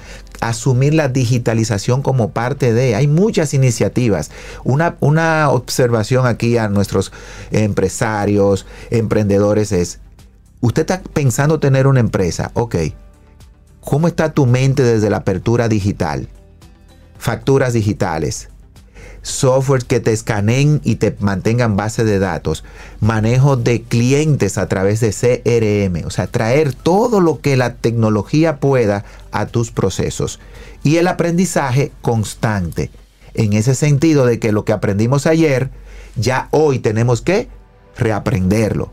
asumir la digitalización como parte de. Hay muchas iniciativas. Una, una observación aquí a nuestros empresarios, emprendedores es, usted está pensando tener una empresa, ok. ¿Cómo está tu mente desde la apertura digital? Facturas digitales, software que te escaneen y te mantengan base de datos, manejo de clientes a través de CRM, o sea, traer todo lo que la tecnología pueda a tus procesos y el aprendizaje constante. En ese sentido de que lo que aprendimos ayer, ya hoy tenemos que reaprenderlo,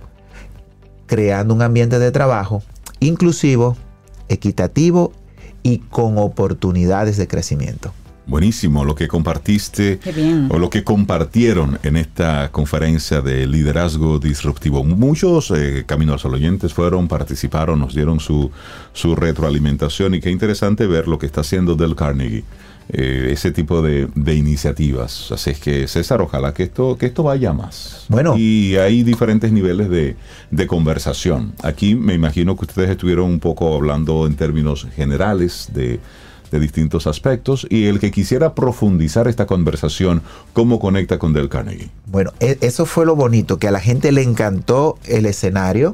creando un ambiente de trabajo inclusivo, equitativo y con oportunidades de crecimiento. Buenísimo lo que compartiste o lo que compartieron en esta conferencia de liderazgo disruptivo. Muchos eh, Caminos al oyentes fueron, participaron, nos dieron su, su retroalimentación y qué interesante ver lo que está haciendo Del Carnegie. Eh, ese tipo de, iniciativas. Así es que, César, ojalá que esto, que esto vaya más. Bueno. Y hay diferentes niveles de, de, conversación. Aquí me imagino que ustedes estuvieron un poco hablando en términos generales de de distintos aspectos y el que quisiera profundizar esta conversación, ¿cómo conecta con Del Carnegie? Bueno, e, eso fue lo bonito, que a la gente le encantó el escenario.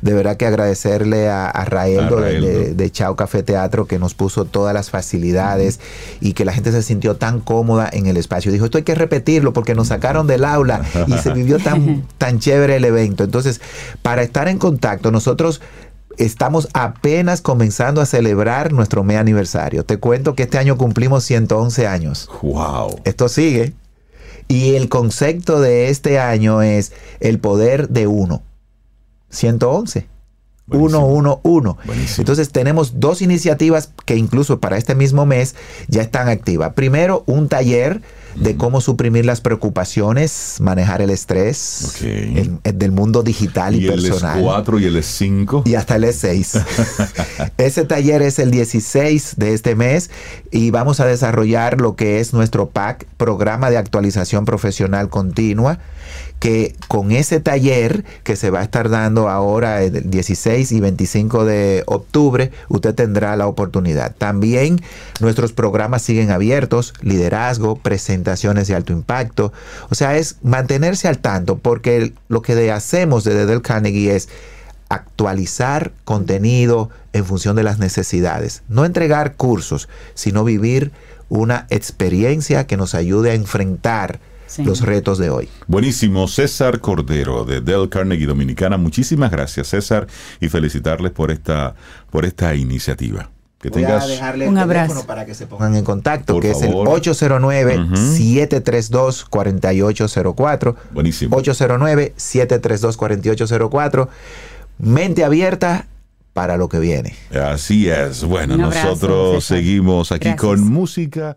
De verdad que agradecerle a, a Raeldo, De, Chao Café Teatro que nos puso todas las facilidades y que la gente se sintió tan cómoda en el espacio. Dijo, esto hay que repetirlo porque nos sacaron del aula y se vivió tan, tan chévere el evento. Entonces, para estar en contacto, nosotros estamos apenas comenzando a celebrar nuestro mes aniversario. Te cuento que este año cumplimos 111 años. ¡Wow! Esto sigue. Y el concepto de este año es el poder de uno. 111. 111. Entonces tenemos dos iniciativas que incluso para este mismo mes ya están activas. Primero, un taller de cómo suprimir las preocupaciones, manejar el estrés del mundo digital y, personal. el S4 y el S5. Y hasta el S6. Ese taller es el 16 de este mes y vamos a desarrollar lo que es nuestro PAC, Programa de Actualización Profesional Continua que con ese taller que se va a estar dando ahora el 16 y 25 de octubre, usted tendrá la oportunidad. También nuestros programas siguen abiertos, liderazgo, presentaciones de alto impacto. O sea, es mantenerse al tanto porque lo que hacemos desde Del Carnegie es actualizar contenido en función de las necesidades. No entregar cursos, sino vivir una experiencia que nos ayude a enfrentar los retos de hoy. Buenísimo, César Cordero de Del Carnegie Dominicana. Muchísimas gracias, César, y felicitarles por esta, por esta iniciativa. Que Voy tengas a dejarle Un el abrazo. teléfono para que se pongan en contacto, Por que favor. es el 809-732-4804. Buenísimo. 809-732-4804. Mente abierta para lo que viene. Así es. Bueno, Un nosotros César. seguimos aquí Gracias. con música.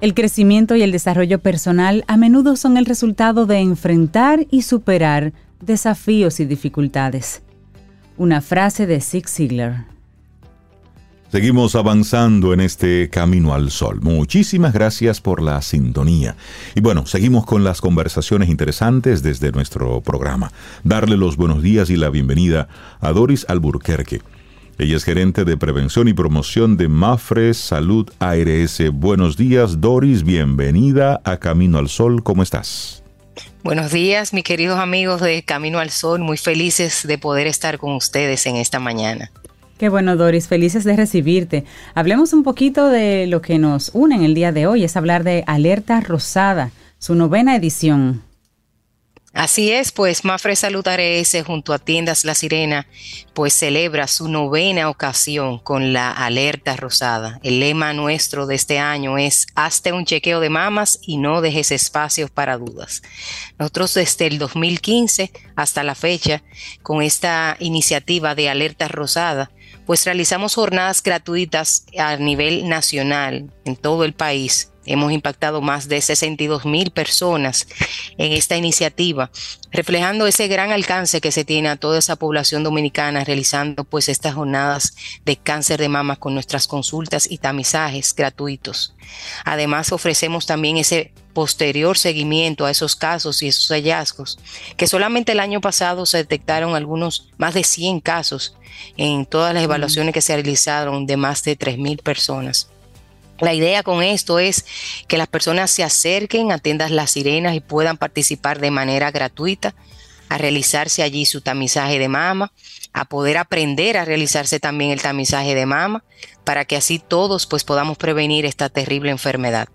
El crecimiento y el desarrollo personal a menudo son el resultado de enfrentar y superar desafíos y dificultades. Una frase de Zig Ziglar. Seguimos avanzando en este camino al sol. Muchísimas gracias por la sintonía. Y bueno, seguimos con las conversaciones interesantes desde nuestro programa. Darle los buenos días y la bienvenida a Doris Alburquerque. Ella es gerente de prevención y promoción de Mafre Salud ARS. Buenos días, Doris. Bienvenida a Camino al Sol. ¿Cómo estás? Buenos días, mis queridos amigos de Camino al Sol. Muy felices de poder estar con ustedes en esta mañana. Qué bueno, Doris, felices de recibirte. Hablemos un poquito de lo que nos une en el día de hoy, es hablar de Alerta Rosada, su novena edición. Así es, pues Mafre Salud ARS junto a Tiendas La Sirena, pues celebra su novena ocasión con la alerta rosada. El lema nuestro de este año es hazte un chequeo de mamas y no dejes espacios para dudas. Nosotros desde el 2015 hasta la fecha, con esta iniciativa de alerta rosada, pues realizamos jornadas gratuitas a nivel nacional en todo el país. Hemos impactado más de 62 mil personas en esta iniciativa, reflejando ese gran alcance que se tiene a toda esa población dominicana realizando pues estas jornadas de cáncer de mama con nuestras consultas y tamizajes gratuitos. Además ofrecemos también ese posterior seguimiento a esos casos y esos hallazgos, que solamente el año pasado se detectaron algunos más de 100 casos en todas las evaluaciones que se realizaron de más de 3 mil personas. La idea con esto es que las personas se acerquen a tiendas Las Sirenas y puedan participar de manera gratuita a realizarse allí su tamizaje de mama, a poder aprender a realizarse también el tamizaje de mama, para que así todos pues podamos prevenir esta terrible enfermedad.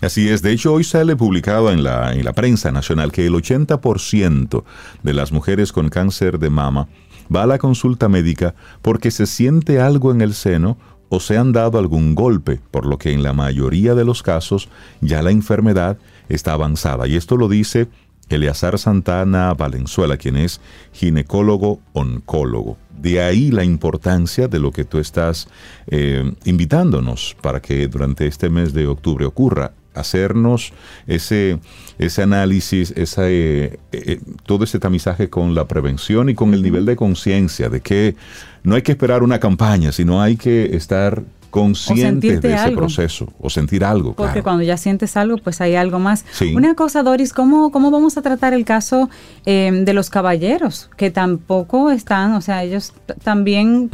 Así es, de hecho hoy sale publicado en la, en la prensa nacional que el 80% de las mujeres con cáncer de mama va a la consulta médica porque se siente algo en el seno o se han dado algún golpe, por lo que en la mayoría de los casos ya la enfermedad está avanzada. Y esto lo dice Eleazar Santana Valenzuela, quien es ginecólogo oncólogo. De ahí la importancia de lo que tú estás eh, invitándonos para que durante este mes de octubre ocurra hacernos ese, ese análisis, esa, eh, eh, todo ese tamizaje con la prevención y con el nivel de conciencia de que no hay que esperar una campaña, sino hay que estar conscientes de ese algo. proceso o sentir algo. Porque claro. cuando ya sientes algo, pues hay algo más. Sí. Una cosa, Doris, ¿cómo, cómo vamos a tratar el caso eh, de los caballeros? Que tampoco están, o sea, ellos también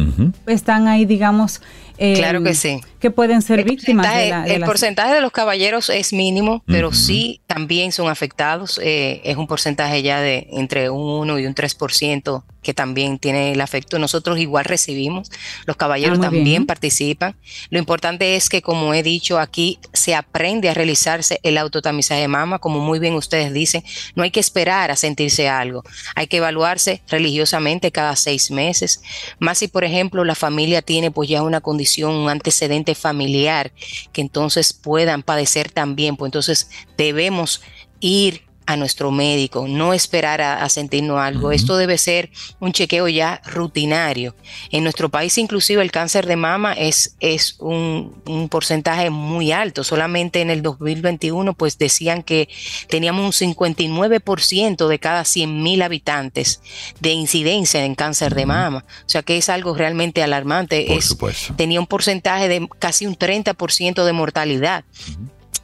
están ahí, digamos. Eh, Claro que sí. Que pueden ser El víctimas de porcentaje- la. de el porcentaje de los caballeros es mínimo, pero sí también son afectados. eh, es un porcentaje ya de entre un 1 y un 3% que también tiene el afecto. Nosotros igual recibimos, los caballeros Ah, también bien. participan. Lo importante es que, como he dicho aquí, se aprende a realizarse el autotamizaje de mama, como muy bien ustedes dicen. No hay que esperar a sentirse algo, hay que evaluarse religiosamente cada seis meses. Más si, por ejemplo, la familia tiene pues ya una condición, un antecedente familiar, que entonces puedan padecer también, pues entonces debemos ir a nuestro médico, no esperar a, a sentirnos algo. Esto debe ser un chequeo ya rutinario. En nuestro país inclusive el cáncer de mama es, es un, un porcentaje muy alto. Solamente en el 2021 pues decían que teníamos un 59% de cada 100 mil habitantes de incidencia en cáncer de mama. O sea que es algo realmente alarmante. Por es, supuesto. tenía un porcentaje de casi un 30% de mortalidad.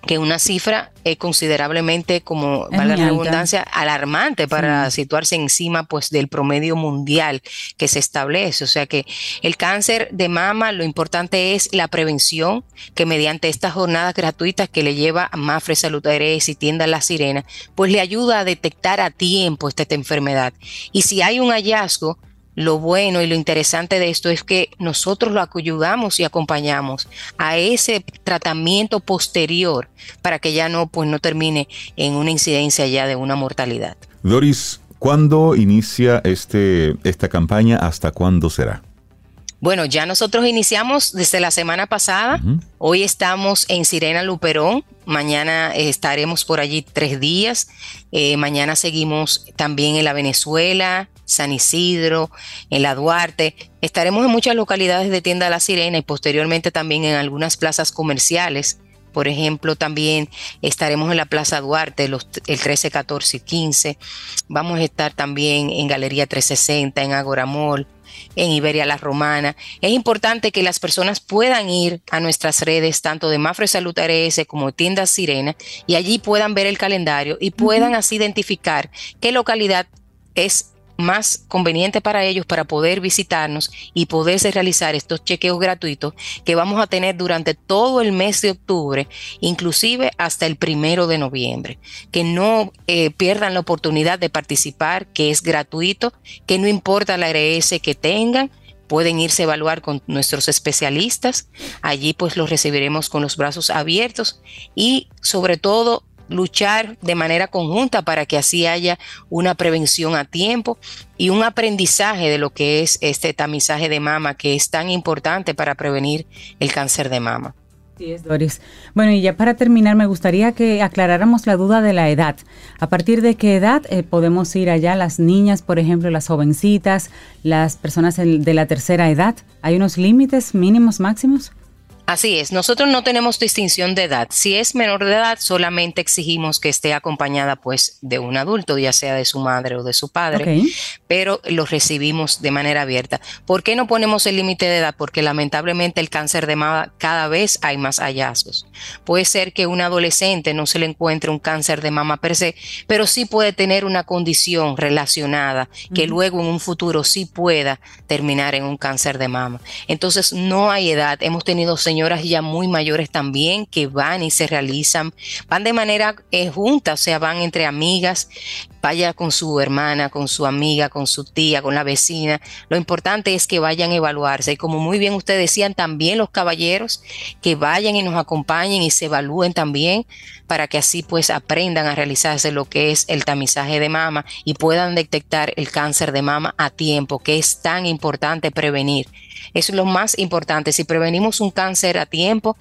Que una cifra es considerablemente, como valga la redundancia, alarmante para situarse encima pues del promedio mundial que se establece. O sea que el cáncer de mama, lo importante es la prevención, que mediante estas jornadas gratuitas que le lleva a Mafre Salud ARS y Tienda La Sirena, pues le ayuda a detectar a tiempo esta enfermedad. Y si hay un hallazgo, lo bueno y lo interesante de esto es que nosotros lo ayudamos y acompañamos a ese tratamiento posterior para que ya no, pues no termine en una incidencia ya de una mortalidad. Doris, ¿cuándo inicia este, esta campaña? ¿Hasta cuándo será? Bueno, ya nosotros iniciamos desde la semana pasada. Hoy estamos en Sirena Luperón. Mañana estaremos por allí tres días. Eh, mañana seguimos también en la Venezuela, San Isidro, en la Duarte. Estaremos en muchas localidades de Tienda La Sirena y posteriormente también en algunas plazas comerciales. Por ejemplo, también estaremos en la Plaza Duarte los, el 13, 14 y 15. Vamos a estar también en Galería 360, en Agoramol en Iberia La Romana. Es importante que las personas puedan ir a nuestras redes, tanto de Mafre Salud ARS como Tiendas Sirena, y allí puedan ver el calendario y puedan así identificar qué localidad es más conveniente para ellos para poder visitarnos y poderse realizar estos chequeos gratuitos que vamos a tener durante todo el mes de octubre, inclusive hasta el primero de noviembre. Que no eh, pierdan la oportunidad de participar, que es gratuito, que no importa la ARS que tengan, pueden irse a evaluar con nuestros especialistas. Allí pues los recibiremos con los brazos abiertos y sobre todo luchar de manera conjunta para que así haya una prevención a tiempo y un aprendizaje de lo que es este tamizaje de mama que es tan importante para prevenir el cáncer de mama. Sí, es Doris. Bueno, y ya para terminar, me gustaría que aclaráramos la duda de la edad. ¿A partir de qué edad eh, podemos ir allá las niñas, por ejemplo, las jovencitas, las personas de la tercera edad? ¿Hay unos límites mínimos, máximos? Así es, nosotros no tenemos distinción de edad. Si es menor de edad, solamente exigimos que esté acompañada pues de un adulto, ya sea de su madre o de su padre, pero lo recibimos de manera abierta. ¿Por qué no ponemos el límite de edad? Porque lamentablemente el cáncer de mama cada vez hay más hallazgos. Puede ser que un adolescente no se le encuentre un cáncer de mama per se, pero sí puede tener una condición relacionada que luego en un futuro sí pueda terminar en un cáncer de mama. Entonces no hay edad. Hemos tenido señores señoras ya muy mayores también que van y se realizan, van de manera eh, junta, o sea, van entre amigas, vaya con su hermana, con su amiga, con su tía, con la vecina. Lo importante es que vayan a evaluarse. Y como muy bien ustedes decían, también los caballeros que vayan y nos acompañen y se evalúen también para que así pues aprendan a realizarse lo que es el tamizaje de mama y puedan detectar el cáncer de mama a tiempo, que es tan importante prevenir. Eso es lo más importante. Si prevenimos un cáncer a tiempo,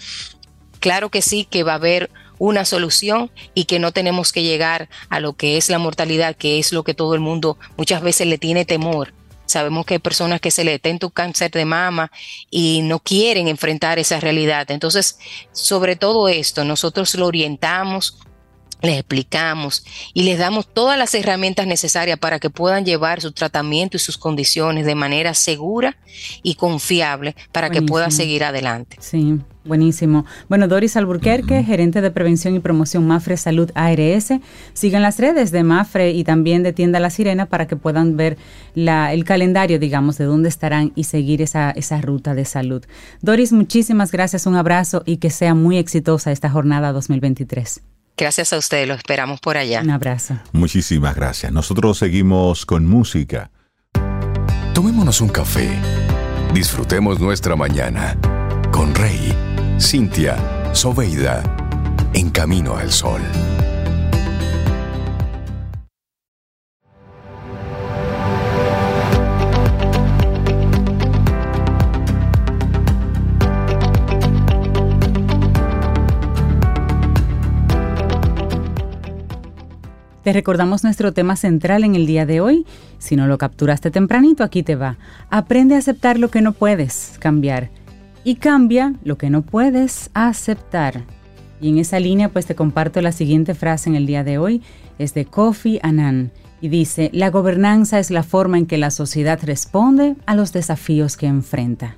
claro que sí que va a haber una solución y que no tenemos que llegar a lo que es la mortalidad, que es lo que todo el mundo muchas veces le tiene temor. Sabemos que hay personas que se le detenta un cáncer de mama y no quieren enfrentar esa realidad. Entonces, sobre todo esto, nosotros lo orientamos, les explicamos y les damos todas las herramientas necesarias para que puedan llevar su tratamiento y sus condiciones de manera segura y confiable para que pueda seguir adelante. Sí, buenísimo. Bueno, Doris Alburquerque, gerente de prevención y promoción Mafre Salud ARS. Sigan las redes de Mafre y también de Tienda La Sirena para que puedan ver la, el calendario, digamos, de dónde estarán y seguir esa, esa ruta de salud. Doris, muchísimas gracias, un abrazo y que sea muy exitosa esta jornada 2023. Gracias a ustedes, lo esperamos por allá. Un abrazo. Muchísimas gracias. Nosotros seguimos con música. Tomémonos un café. Disfrutemos nuestra mañana con Rey, Cintia, Soveida, en camino al sol. Recordamos nuestro tema central en el día de hoy. Si no lo capturaste tempranito, aquí te va. Aprende a aceptar lo que no puedes cambiar y cambia lo que no puedes aceptar. Y en esa línea pues te comparto la siguiente frase en el día de hoy. Es de Kofi Annan y dice, la gobernanza es la forma en que la sociedad responde a los desafíos que enfrenta.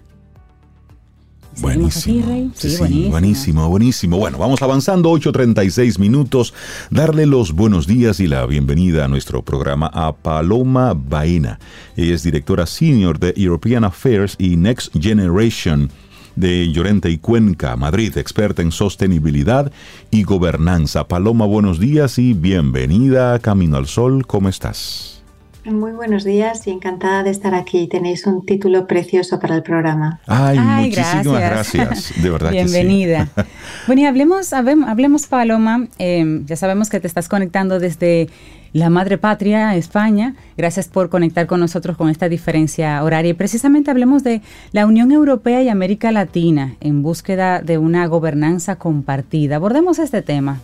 Buenísimo. Sí, buenísimo. buenísimo, buenísimo. Bueno, vamos avanzando, 8.36 minutos. Darle los buenos días y la bienvenida a nuestro programa a Paloma Baena. Ella es directora senior de European Affairs y Next Generation de Llorente y Cuenca, Madrid, experta en sostenibilidad y gobernanza. Paloma, buenos días y bienvenida a Camino al Sol. ¿Cómo estás? Muy buenos días y encantada de estar aquí. Tenéis un título precioso para el programa. Ay, muchísimas gracias. De verdad Bienvenida. Que sí. bueno, y hablemos, hablemos Paloma. Eh, ya sabemos que te estás conectando desde la madre patria, España. Gracias por conectar con nosotros con esta diferencia horaria. Y precisamente hablemos de la Unión Europea y América Latina en búsqueda de una gobernanza compartida. Abordemos este tema.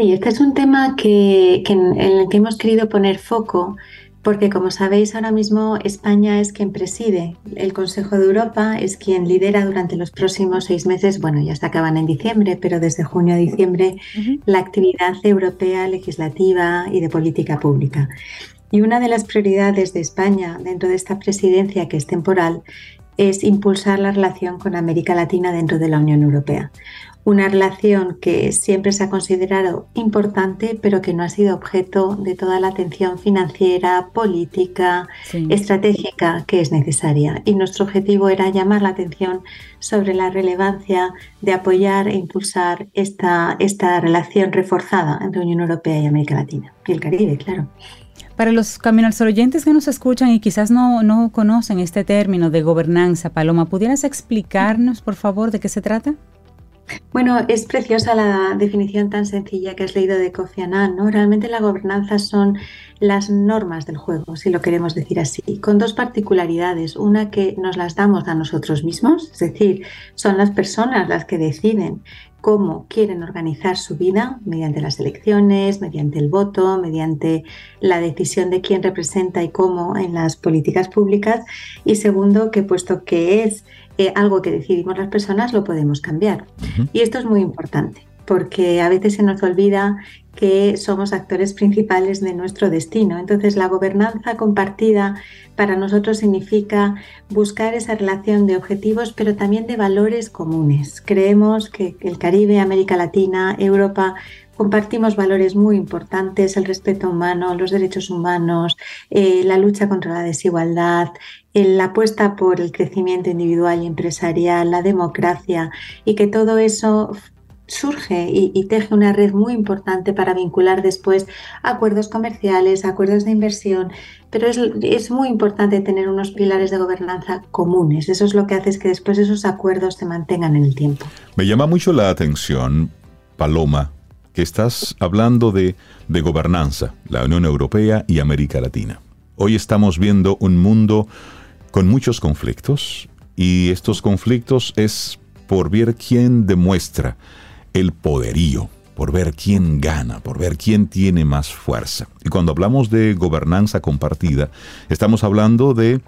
Sí, este es un tema que, en, el que hemos querido poner foco porque como sabéis ahora mismo España es quien preside el Consejo de Europa, es quien lidera durante los próximos seis meses, bueno ya se acaban en diciembre, pero desde junio a diciembre la actividad europea legislativa y de política pública. Y una de las prioridades de España dentro de esta presidencia que es temporal es impulsar la relación con América Latina dentro de la Unión Europea una relación que siempre se ha considerado importante, pero que no ha sido objeto de toda la atención financiera, política, estratégica que es necesaria. Y nuestro objetivo era llamar la atención sobre la relevancia de apoyar e impulsar esta, esta relación reforzada entre Unión Europea y América Latina y el Caribe, claro. Para los caminos oyentes que nos escuchan y quizás no, no conocen este término de gobernanza, Paloma, ¿pudieras explicarnos, por favor, de qué se trata? Bueno, es preciosa la definición tan sencilla que has leído de Kofi Annan, ¿no? Realmente la gobernanza son las normas del juego, si lo queremos decir así, con dos particularidades. Una que nos las damos a nosotros mismos, es decir, son las personas las que deciden cómo quieren organizar su vida mediante las elecciones, mediante el voto, mediante la decisión de quién representa y cómo en las políticas públicas. Y segundo, que puesto que es eh, algo que decidimos las personas, lo podemos cambiar. Y esto es muy importante porque a veces se nos olvida que somos actores principales de nuestro destino. Entonces, la gobernanza compartida para nosotros significa buscar esa relación de objetivos, pero también de valores comunes. Creemos que el Caribe, América Latina, Europa compartimos valores muy importantes, el respeto humano, los derechos humanos, eh, la lucha contra la desigualdad, la apuesta por el crecimiento individual y empresarial, la democracia, y que todo eso surge y, teje una red muy importante para vincular después acuerdos comerciales, acuerdos de inversión, pero es, es, muy importante tener unos pilares de gobernanza comunes. Eso es lo que hace que después esos acuerdos se mantengan en el tiempo. Me llama mucho la atención, Paloma, que estás hablando de, de gobernanza, la Unión Europea y América Latina. Hoy estamos viendo un mundo con muchos conflictos y estos conflictos es por ver quién demuestra el poderío, por ver quién gana, por ver quién tiene más fuerza. Y cuando hablamos de gobernanza compartida, estamos hablando de,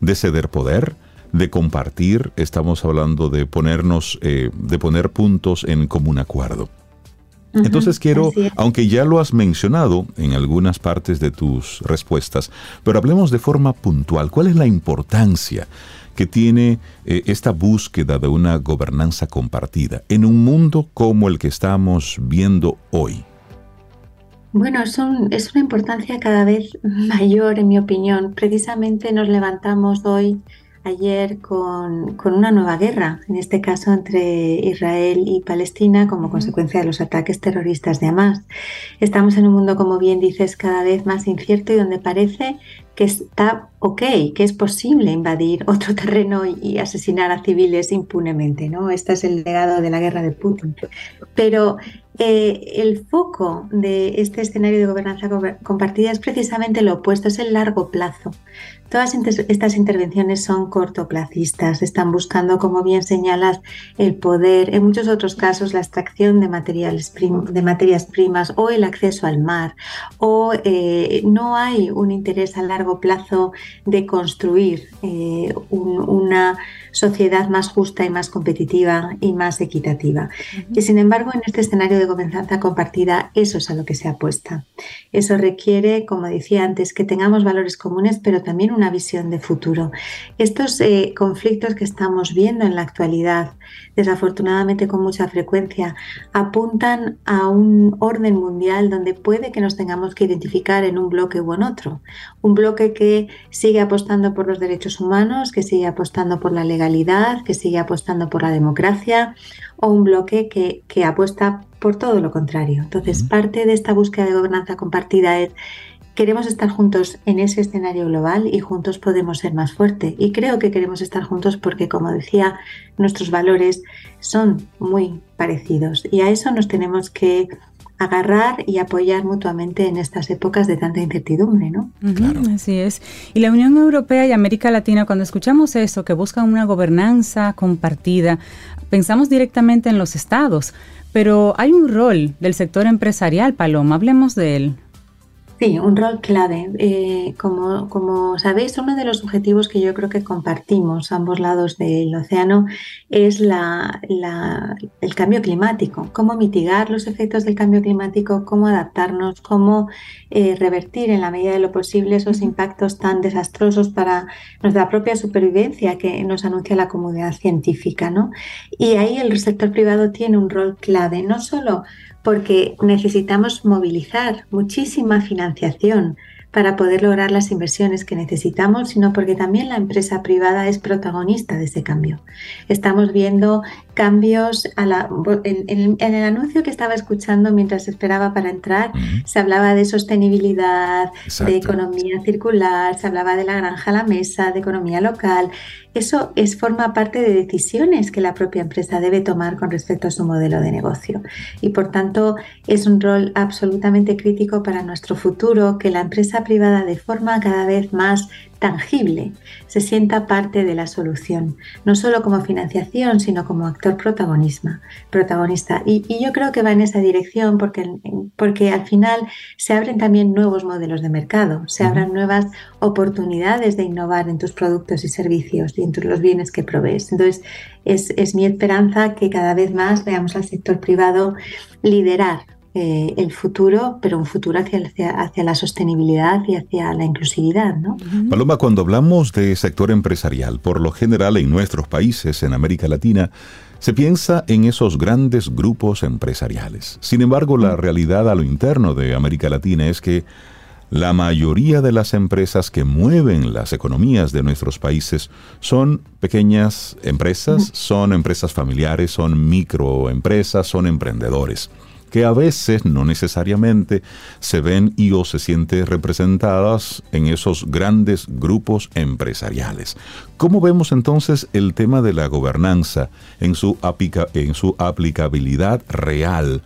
de ceder poder, de compartir, estamos hablando de ponernos, eh, de poner puntos en común acuerdo. Entonces quiero, aunque ya lo has mencionado en algunas partes de tus respuestas, pero hablemos de forma puntual. ¿Cuál es la importancia que tiene eh, esta búsqueda de una gobernanza compartida en un mundo como el que estamos viendo hoy? Bueno, es, es una importancia cada vez mayor, en mi opinión. Precisamente nos levantamos hoy ayer con, una nueva guerra, en este caso entre Israel y Palestina como consecuencia de los ataques terroristas de Hamas. Estamos en un mundo, como bien dices, cada vez más incierto y donde parece que está ok, que es posible invadir otro terreno y asesinar a civiles impunemente. ¿no? Este es el legado de la guerra de Putin. Pero eh, el foco de este escenario de gobernanza compartida es precisamente lo opuesto, es el largo plazo. Todas estas intervenciones son cortoplacistas, están buscando, como bien señalas, el poder, en muchos otros casos la extracción de, materiales de materias primas o el acceso al mar, o eh, no hay un interés a largo plazo de construir eh, una sociedad más justa y más competitiva y más equitativa. Y sin embargo, en este escenario de gobernanza compartida, eso es a lo que se apuesta. Eso requiere, como decía antes, que tengamos valores comunes, pero también una visión de futuro. Estos eh, conflictos que estamos viendo en la actualidad, desafortunadamente con mucha frecuencia, apuntan a un orden mundial donde puede que nos tengamos que identificar en un bloque u en otro. Un bloque que sigue apostando por los derechos humanos, que sigue apostando por la legalidad, que sigue apostando por la democracia, o un bloque que, que apuesta por todo lo contrario. Entonces, parte de esta búsqueda de gobernanza compartida es queremos estar juntos en ese escenario global y juntos podemos ser más fuertes. Y creo que queremos estar juntos porque, como decía, nuestros valores son muy parecidos y a eso nos tenemos que agarrar y apoyar mutuamente en estas épocas de tanta incertidumbre, ¿no? así es. Y la Unión Europea y América Latina, cuando escuchamos eso, que buscan una gobernanza compartida, pensamos directamente en los estados, pero hay un rol del sector empresarial, Paloma, hablemos de él. Sí, un rol clave. Eh, como, como sabéis, uno de los objetivos que yo creo que compartimos ambos lados del océano es la, el cambio climático. Cómo mitigar los efectos del cambio climático, cómo adaptarnos, cómo eh, revertir en la medida de lo posible esos impactos tan desastrosos para nuestra propia supervivencia que nos anuncia la comunidad científica. ¿no? Y ahí el sector privado tiene un rol clave, no solo porque necesitamos movilizar muchísima financiación para poder lograr las inversiones que necesitamos, sino porque también la empresa privada es protagonista de ese cambio. Estamos viendo cambios a la, en, el anuncio que estaba escuchando mientras esperaba para entrar, se hablaba de sostenibilidad, de economía circular, se hablaba de la granja a la mesa, de economía local. Eso es, forma parte de decisiones que la propia empresa debe tomar con respecto a su modelo de negocio. Y por tanto es un rol absolutamente crítico para nuestro futuro que la empresa privada de forma cada vez más tangible se sienta parte de la solución, no solo como financiación, sino como actor protagonista. protagonista. Y, yo creo que va en esa dirección porque, porque al final se abren también nuevos modelos de mercado, se abren nuevas oportunidades de innovar en tus productos y servicios y en los bienes que provees. Entonces, es, es mi esperanza que cada vez más veamos al sector privado liderar eh, el futuro, pero un futuro hacia, hacia, la sostenibilidad y hacia la inclusividad. ¿no? Paloma, cuando hablamos de sector empresarial, por lo general en nuestros países, en América Latina, se piensa en esos grandes grupos empresariales. Sin embargo, la realidad a lo interno de América Latina es que la mayoría de las empresas que mueven las economías de nuestros países son pequeñas empresas, son empresas familiares, son microempresas, son emprendedores que a veces no necesariamente se ven y o se sienten representadas en esos grandes grupos empresariales. ¿Cómo vemos entonces el tema de la gobernanza en su, en su aplicabilidad real,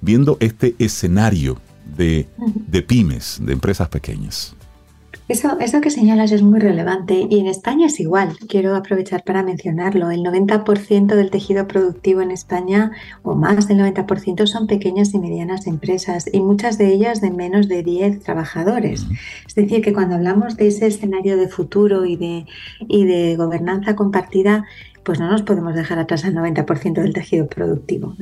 viendo este escenario de, de pymes, de empresas pequeñas? Eso, eso que señalas es muy relevante y en España es igual. Quiero aprovechar para mencionarlo. El 90% del tejido productivo en España, o más del 90%, son pequeñas y medianas empresas y muchas de ellas de menos de 10 trabajadores. Es decir, que cuando hablamos de ese escenario de futuro y de, y de gobernanza compartida, pues no nos podemos dejar atrás al 90% del tejido productivo.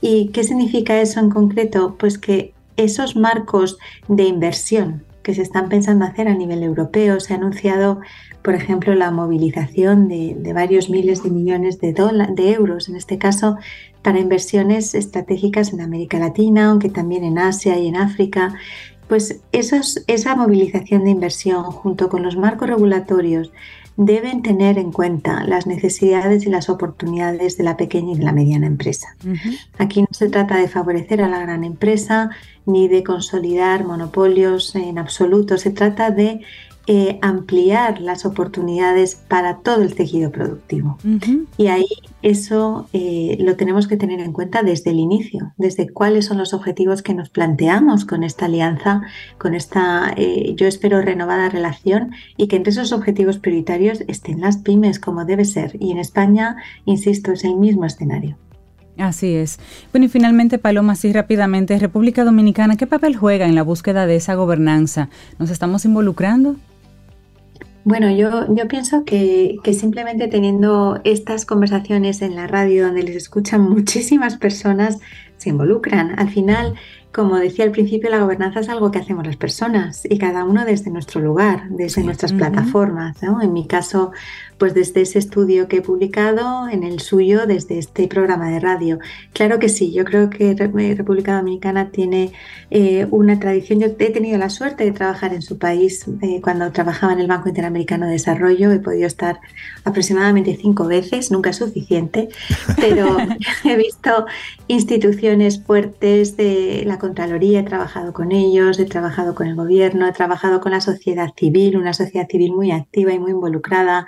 ¿Y qué significa eso en concreto? Pues que esos marcos de inversión que se están pensando hacer a nivel europeo. Se ha anunciado, por ejemplo, la movilización de, varios miles de millones de, de euros, en este caso, para inversiones estratégicas en América Latina, aunque también en Asia y en África. Pues esa movilización de inversión junto con los marcos regulatorios deben tener en cuenta las necesidades y las oportunidades de la pequeña y de la mediana empresa. Aquí no se trata de favorecer a la gran empresa ni de consolidar monopolios en absoluto, se trata de eh, ampliar las oportunidades para todo el tejido productivo. Y ahí eso eh, lo tenemos que tener en cuenta desde el inicio, desde cuáles son los objetivos que nos planteamos con esta alianza, con esta, eh, yo espero, renovada relación y que entre esos objetivos prioritarios estén las pymes como debe ser. Y en España, insisto, es el mismo escenario. Así es. Bueno, y finalmente, Paloma, así rápidamente, República Dominicana, ¿qué papel juega en la búsqueda de esa gobernanza? ¿Nos estamos involucrando? Bueno, yo, yo pienso que, que, simplemente teniendo estas conversaciones en la radio donde les escuchan muchísimas personas, se involucran. Al final, como decía al principio, la gobernanza es algo que hacemos las personas y cada uno desde nuestro lugar, desde nuestras plataformas. ¿no? En mi caso, pues desde ese estudio que he publicado, en el suyo, desde este programa de radio. Claro que sí, yo creo que eh, República Dominicana tiene eh, una tradición. Yo he tenido la suerte de trabajar en su país eh, cuando trabajaba en el Banco Interamericano de Desarrollo. He podido estar aproximadamente cinco veces, nunca es suficiente, pero he visto instituciones fuertes de la Contraloría, he trabajado con ellos, he trabajado con el gobierno, he trabajado con la sociedad civil, una sociedad civil muy activa y muy involucrada.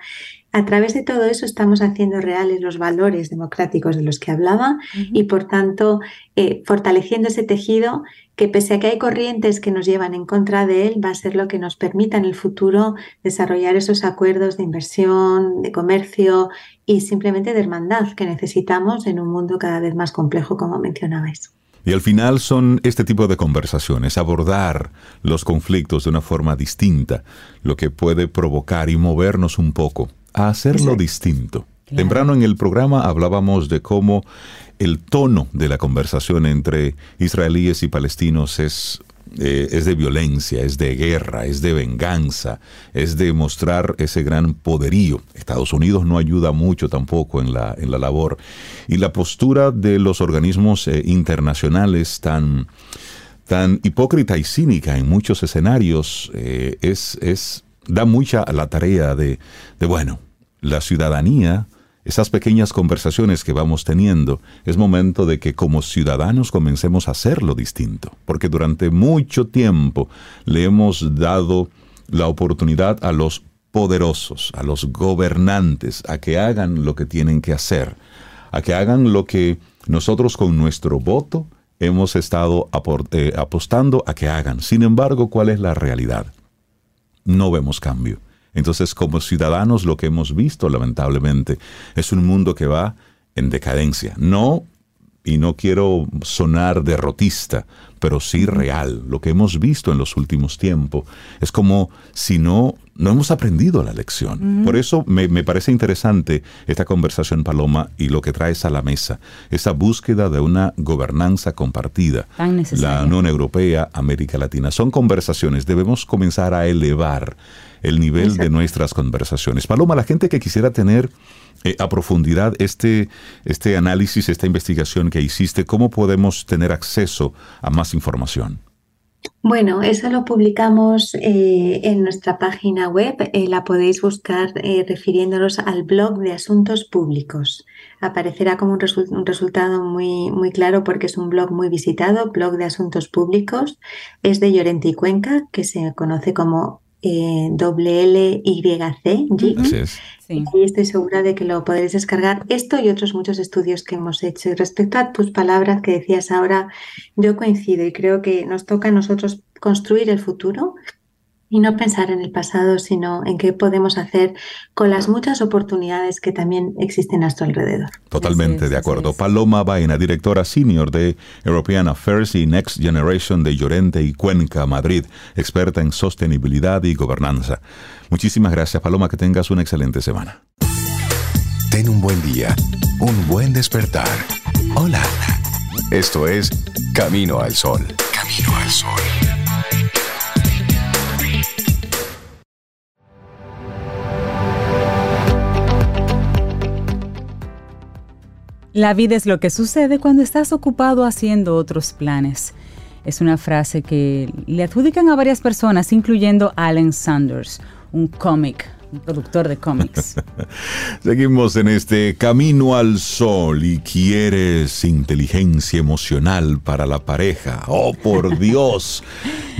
A través de todo eso estamos haciendo reales los valores democráticos de los que hablaba y por tanto eh, fortaleciendo ese tejido que pese a que hay corrientes que nos llevan en contra de él, va a ser lo que nos permita en el futuro desarrollar esos acuerdos de inversión, de comercio y simplemente de hermandad que necesitamos en un mundo cada vez más complejo, como mencionabais. Y al final son este tipo de conversaciones, abordar los conflictos de una forma distinta, lo que puede provocar y movernos un poco a hacerlo distinto. Temprano en el programa hablábamos de cómo el tono de la conversación entre israelíes y palestinos es eh, es de violencia, es de guerra, es de venganza, es de mostrar ese gran poderío. Estados Unidos no ayuda mucho tampoco en la, en la labor. Y la postura de los organismos eh, internacionales tan, tan hipócrita y cínica en muchos escenarios eh, es, es, da mucha la tarea de, de, bueno, la ciudadanía esas pequeñas conversaciones que vamos teniendo, es momento de que como ciudadanos comencemos a hacerlo distinto, porque durante mucho tiempo le hemos dado la oportunidad a los poderosos, a los gobernantes, a que hagan lo que tienen que hacer, a que hagan lo que nosotros con nuestro voto hemos estado eh, apostando a que hagan. Sin embargo, ¿cuál es la realidad? No vemos cambio. Entonces, como ciudadanos, lo que hemos visto, lamentablemente, es un mundo que va en decadencia. No, y no quiero sonar derrotista, pero sí real. Lo que hemos visto en los últimos tiempos es como si no, no hemos aprendido la lección. Por eso me, parece interesante esta conversación, Paloma, y lo que traes a la mesa, esa búsqueda de una gobernanza compartida. la Unión Europea, América Latina. Son conversaciones, debemos comenzar a elevar el nivel de nuestras conversaciones. Paloma, la gente que quisiera tener eh, a profundidad este, este análisis, esta investigación que hiciste, ¿cómo podemos tener acceso a más información? Bueno, eso lo publicamos eh, en nuestra página web. Eh, la podéis buscar refiriéndonos al blog de asuntos públicos. Aparecerá como un, un, resultado muy, muy claro porque es un blog muy visitado, blog de asuntos públicos. Es de Llorente Cuenca, que se conoce como eh, WLYC. Y estoy segura de que lo podréis descargar. Esto y otros muchos estudios que hemos hecho. Y respecto a tus palabras que decías ahora, yo coincido y creo que nos toca a nosotros construir el futuro y no pensar en el pasado, sino en qué podemos hacer con las muchas oportunidades que también existen a nuestro alrededor. Totalmente de acuerdo. Paloma Baena, directora senior de European Affairs y Next Generation de Llorente y Cuenca, Madrid, experta en sostenibilidad y gobernanza. Muchísimas gracias, Paloma, que tengas una excelente semana. Ten un buen día, un buen despertar. Hola. Esto es Camino al Sol. Camino al Sol. La vida es lo que sucede cuando estás ocupado haciendo otros planes. Es una frase que le adjudican a varias personas, incluyendo Alan Sanders, un cómic, un productor de cómics. Seguimos en este camino al sol y quieres inteligencia emocional para la pareja. Oh, por Dios.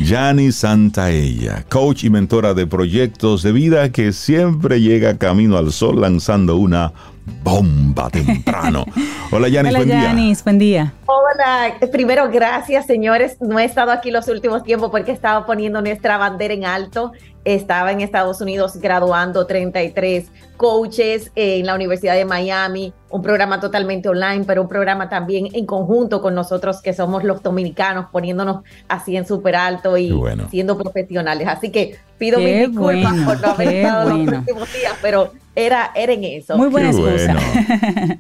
Yani Santaella, coach y mentora de proyectos de vida que siempre llega camino al sol lanzando una bomba temprano. Hola Yanis, Hola, buen Yanis, buen día. Hola Hola, primero gracias señores. No he estado aquí los últimos tiempos porque estaba poniendo nuestra bandera en alto. Estaba en Estados Unidos graduando 33 coaches en la Universidad de Miami, un programa totalmente online, pero un programa también en conjunto con nosotros que somos los dominicanos, poniéndonos así en súper alto y siendo profesionales. Así que pido mis disculpas por no haber estado los últimos días, pero era, era en eso. Muy buena excusa.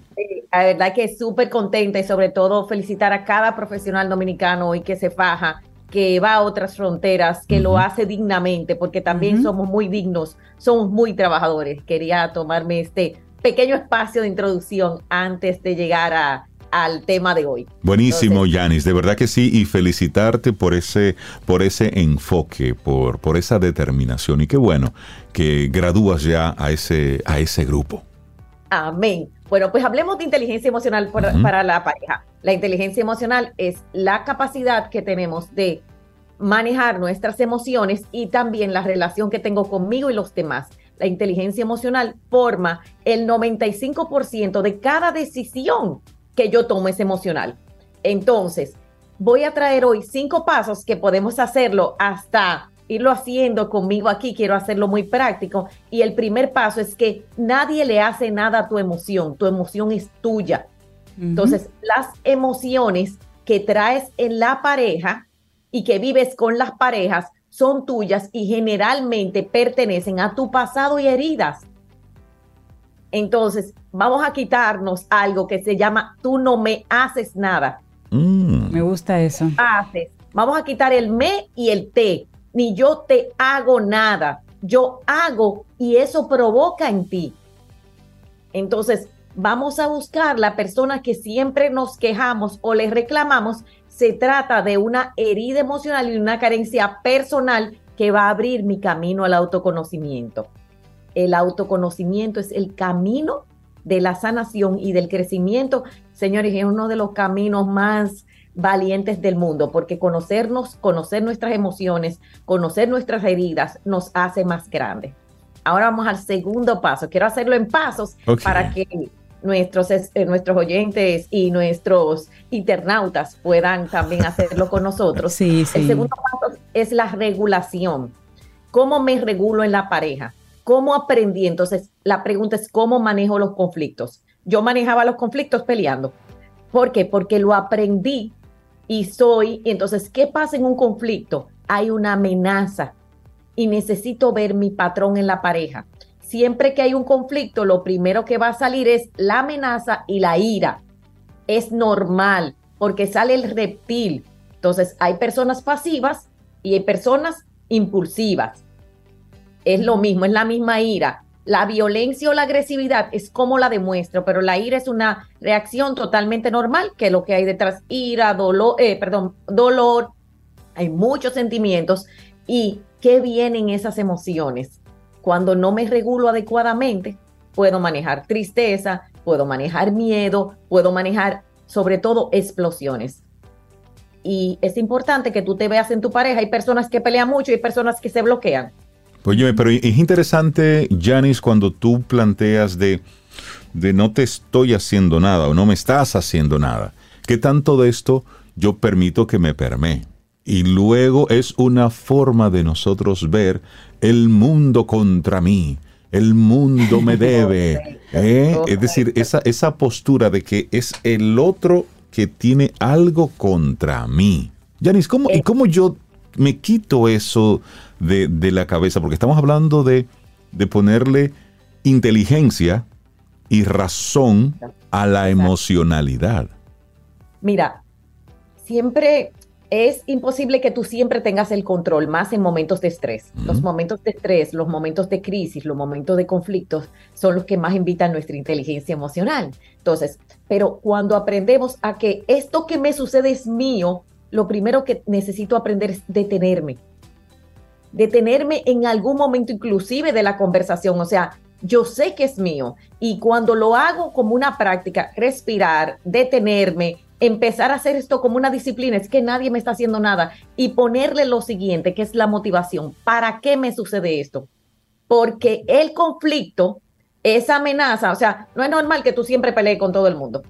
la verdad que súper contenta y sobre todo felicitar a cada profesional dominicano y que se faja, que va a otras fronteras, que lo hace dignamente, porque también somos muy dignos, somos muy trabajadores. Quería tomarme este pequeño espacio de introducción antes de llegar a, al tema de hoy. Buenísimo, Yanis, de verdad que sí, y felicitarte por ese, por ese enfoque, por, por esa determinación. Y qué bueno que gradúas ya a ese, a ese grupo. Amén. Bueno, pues hablemos de inteligencia emocional para, la pareja. La inteligencia emocional es la capacidad que tenemos de manejar nuestras emociones y también la relación que tengo conmigo y los demás. La inteligencia emocional forma el 95% de cada decisión que yo tomo es emocional. Entonces, voy a traer hoy cinco pasos que podemos hacerlo hasta irlo haciendo conmigo aquí, quiero hacerlo muy práctico. Y el primer paso es que nadie le hace nada a tu emoción, tu emoción es tuya. Entonces, las emociones que traes en la pareja y que vives con las parejas son tuyas y generalmente pertenecen a tu pasado y heridas. Entonces, vamos a quitarnos algo que se llama tú no me haces nada. Mm. Me gusta eso. Haces. Vamos a quitar el me y el te ni yo te hago nada. Yo hago y eso provoca en ti. Entonces, vamos a buscar la persona que siempre nos quejamos o le reclamamos. Se trata de una herida emocional y una carencia personal que va a abrir mi camino al autoconocimiento. El autoconocimiento es el camino de la sanación y del crecimiento. Señores, es uno de los caminos más valientes del mundo, porque conocernos, conocer nuestras emociones, conocer nuestras heridas nos hace más grandes. Ahora vamos al segundo paso. Quiero hacerlo en pasos para que nuestros, eh, nuestros oyentes y nuestros internautas puedan también hacerlo con nosotros. El segundo paso es la regulación. ¿Cómo me regulo en la pareja? ¿Cómo aprendí? Entonces, la pregunta es cómo manejo los conflictos. Yo manejaba los conflictos peleando. ¿Por qué? Porque lo aprendí y soy, entonces, ¿qué pasa en un conflicto? Hay una amenaza y necesito ver mi patrón en la pareja. Siempre que hay un conflicto, lo primero que va a salir es la amenaza y la ira. Es normal porque sale el reptil. Entonces, hay personas pasivas y hay personas impulsivas. Es lo mismo, es la misma ira. La violencia o la agresividad es como la demuestro, pero la ira es una reacción totalmente normal, que lo que hay detrás, ira, dolor, eh, perdón, dolor, hay muchos sentimientos y qué vienen esas emociones. Cuando no me regulo adecuadamente, puedo manejar tristeza, puedo manejar miedo, puedo manejar sobre todo explosiones. Y es importante que tú te veas en tu pareja. Hay personas que pelean mucho y hay personas que se bloquean. Oye, pero es interesante, Janis, cuando tú planteas de, de no te estoy haciendo nada o no me estás haciendo nada. ¿Qué tanto de esto yo permito que me permee? Y luego es una forma de nosotros ver el mundo contra mí, el mundo me debe. ¿eh? Es decir, esa, esa postura de que es el otro que tiene algo contra mí. Yanis, ¿cómo, ¿y cómo yo me quito eso de, la cabeza, porque estamos hablando de, de ponerle inteligencia y razón a la emocionalidad. Mira, siempre es imposible que tú siempre tengas el control, más en momentos de estrés. Los momentos de estrés, los momentos de crisis, los momentos de conflictos son los que más invitan nuestra inteligencia emocional. Entonces, pero cuando aprendemos a que esto que me sucede es mío, lo primero que necesito aprender es detenerme. Detenerme en algún momento inclusive de la conversación. O sea, yo sé que es mío. Y cuando lo hago como una práctica, respirar, detenerme, empezar a hacer esto como una disciplina, es que nadie me está haciendo nada. Y ponerle lo siguiente, que es la motivación. ¿Para qué me sucede esto? Porque el conflicto, esa amenaza, o sea, no es normal que tú siempre pelees con todo el mundo.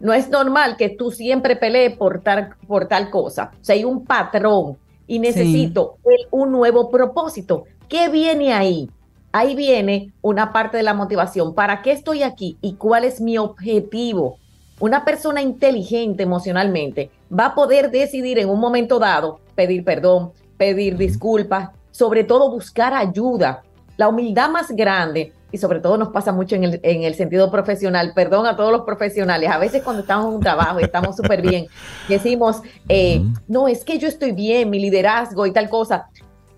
No es normal que tú siempre pelees por tal, por tal cosa. O sea, hay un patrón y necesito un nuevo propósito. ¿Qué viene ahí? Ahí viene una parte de la motivación. ¿Para qué estoy aquí y cuál es mi objetivo? Una persona inteligente emocionalmente va a poder decidir en un momento dado pedir perdón, pedir disculpas, sobre todo buscar ayuda. La humildad más grande, y sobre todo nos pasa mucho en el, en el sentido profesional, perdón a todos los profesionales, a veces cuando estamos en un trabajo y estamos súper bien, decimos, eh, no, es que yo estoy bien, mi liderazgo y tal cosa,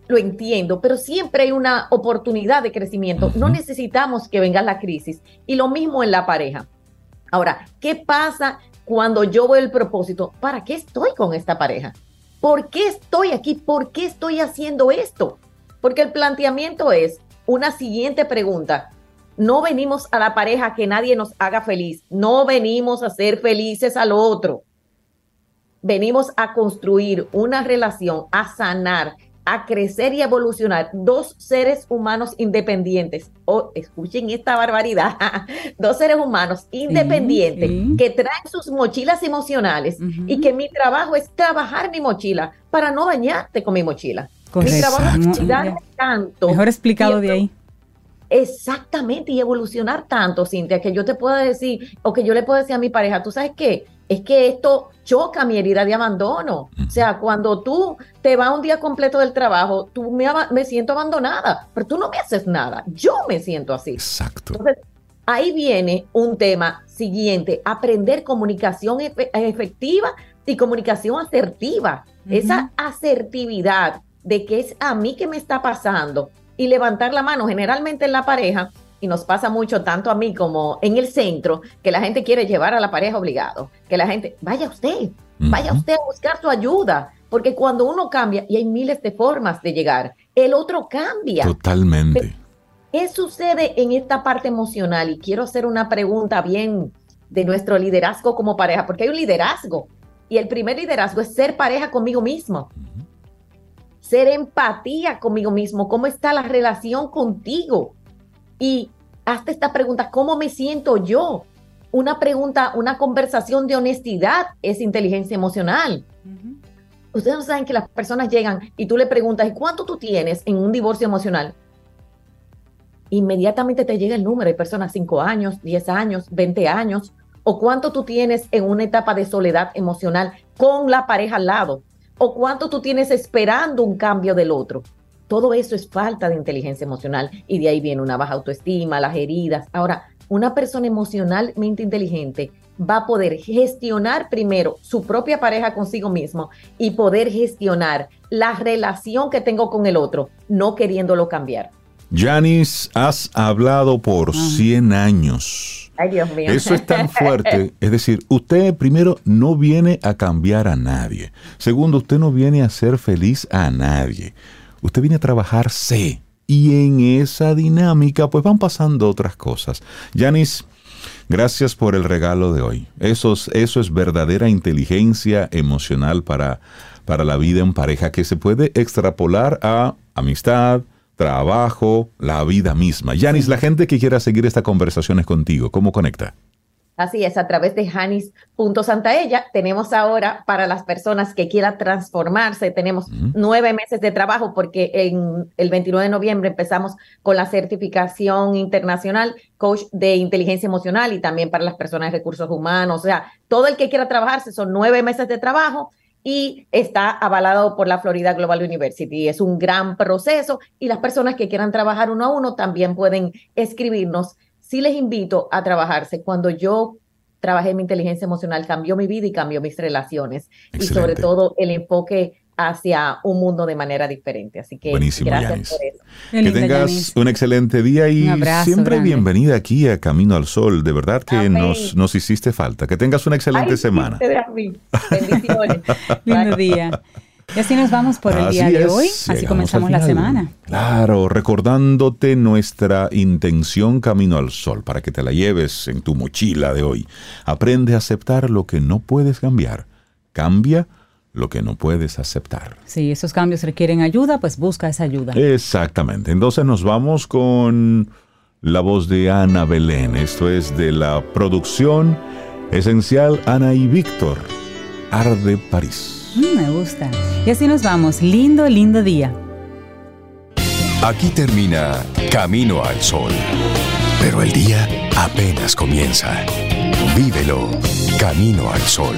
lo entiendo, pero siempre hay una oportunidad de crecimiento, no necesitamos que venga la crisis, y lo mismo en la pareja. Ahora, ¿qué pasa cuando yo veo el propósito? ¿Para qué estoy con esta pareja? ¿Por qué estoy aquí? ¿Por qué estoy haciendo esto? Porque el planteamiento es una siguiente pregunta. No venimos a la pareja que nadie nos haga feliz. No venimos a ser felices al otro. Venimos a construir una relación, a sanar, a crecer y evolucionar dos seres humanos independientes. O escuchen esta barbaridad, dos seres humanos independientes que traen sus mochilas emocionales y que mi trabajo es trabajar mi mochila para no dañarte con mi mochila. Mi trabajo es dar tanto. Mejor explicado de ahí. Exactamente, y evolucionar tanto, Cintia, que yo te pueda decir, o que yo le puedo decir a mi pareja, tú sabes qué, es que esto choca mi herida de abandono. O sea, cuando tú te vas un día completo del trabajo, tú me, me, siento abandonada, pero tú no me haces nada. Yo me siento así. Exacto. Entonces, ahí viene un tema siguiente, aprender comunicación efectiva y comunicación asertiva. Esa asertividad de que es a mí que me está pasando y levantar la mano, generalmente en la pareja, y nos pasa mucho tanto a mí como en el centro, que la gente quiere llevar a la pareja obligado, que la gente, vaya usted, vaya usted a buscar su ayuda, porque cuando uno cambia, y hay miles de formas de llegar, el otro cambia. Totalmente. ¿Qué sucede en esta parte emocional? Y quiero hacer una pregunta bien de nuestro liderazgo como pareja, porque hay un liderazgo, y el primer liderazgo es ser pareja conmigo mismo. Ser empatía conmigo mismo, cómo está la relación contigo. Y hazte esta pregunta, ¿cómo me siento yo? Una pregunta, una conversación de honestidad es inteligencia emocional. Ustedes no saben que las personas llegan y tú le preguntas, ¿y cuánto tú tienes en un divorcio emocional? Inmediatamente te llega el número. Hay personas 5 años, 10 años, 20 años. O cuánto tú tienes en una etapa de soledad emocional con la pareja al lado. O cuánto tú tienes esperando un cambio del otro. Todo eso es falta de inteligencia emocional y de ahí viene una baja autoestima, las heridas. Ahora, una persona emocionalmente inteligente va a poder gestionar primero su propia pareja consigo mismo y poder gestionar la relación que tengo con el otro, no queriéndolo cambiar. Janice, has hablado por 100 años. Ay, Dios mío. Eso es tan fuerte. Es decir, usted primero no viene a cambiar a nadie. Segundo, usted no viene a ser feliz a nadie. Usted viene a trabajarse y en esa dinámica pues van pasando otras cosas. Yanis, gracias por el regalo de hoy. Eso es, eso es verdadera inteligencia emocional para, para la vida en pareja que se puede extrapolar a amistad, trabajo, la vida misma. Yanis, la gente que quiera seguir esta conversación es contigo, ¿cómo conecta? Así es, a través de Janis.santaella tenemos ahora para las personas que quieran transformarse, tenemos nueve meses de trabajo porque en el 29 de noviembre empezamos con la certificación internacional coach de inteligencia emocional y también para las personas de recursos humanos. O sea, todo el que quiera trabajarse son nueve meses de trabajo y está avalado por la Florida Global University. Es un gran proceso y las personas que quieran trabajar uno a uno también pueden escribirnos sí les invito a trabajarse. Cuando yo trabajé mi inteligencia emocional, cambió mi vida y cambió mis relaciones. Y sobre todo el enfoque hacia un mundo de manera diferente. Así que gracias por eso. Que tengas un excelente día y siempre bienvenida aquí a Camino al Sol. De verdad que nos, nos hiciste falta. Que tengas una excelente semana. Bendiciones. Lindo día. Y así nos vamos por el día de hoy, así comenzamos la semana. Claro, recordándote nuestra intención camino al sol, para que te la lleves en tu mochila de hoy. Aprende a aceptar lo que no puedes cambiar. Cambia lo que no puedes aceptar. Si esos cambios requieren ayuda, pues busca esa ayuda. Exactamente. Entonces nos vamos con la voz de Ana Belén. Esto es de la producción Esencial Ana y Víctor. Arde París. Mm, me gusta. Y así nos vamos. Lindo, lindo día. Aquí termina Camino al Sol. Pero el día apenas comienza. Vívelo Camino al Sol.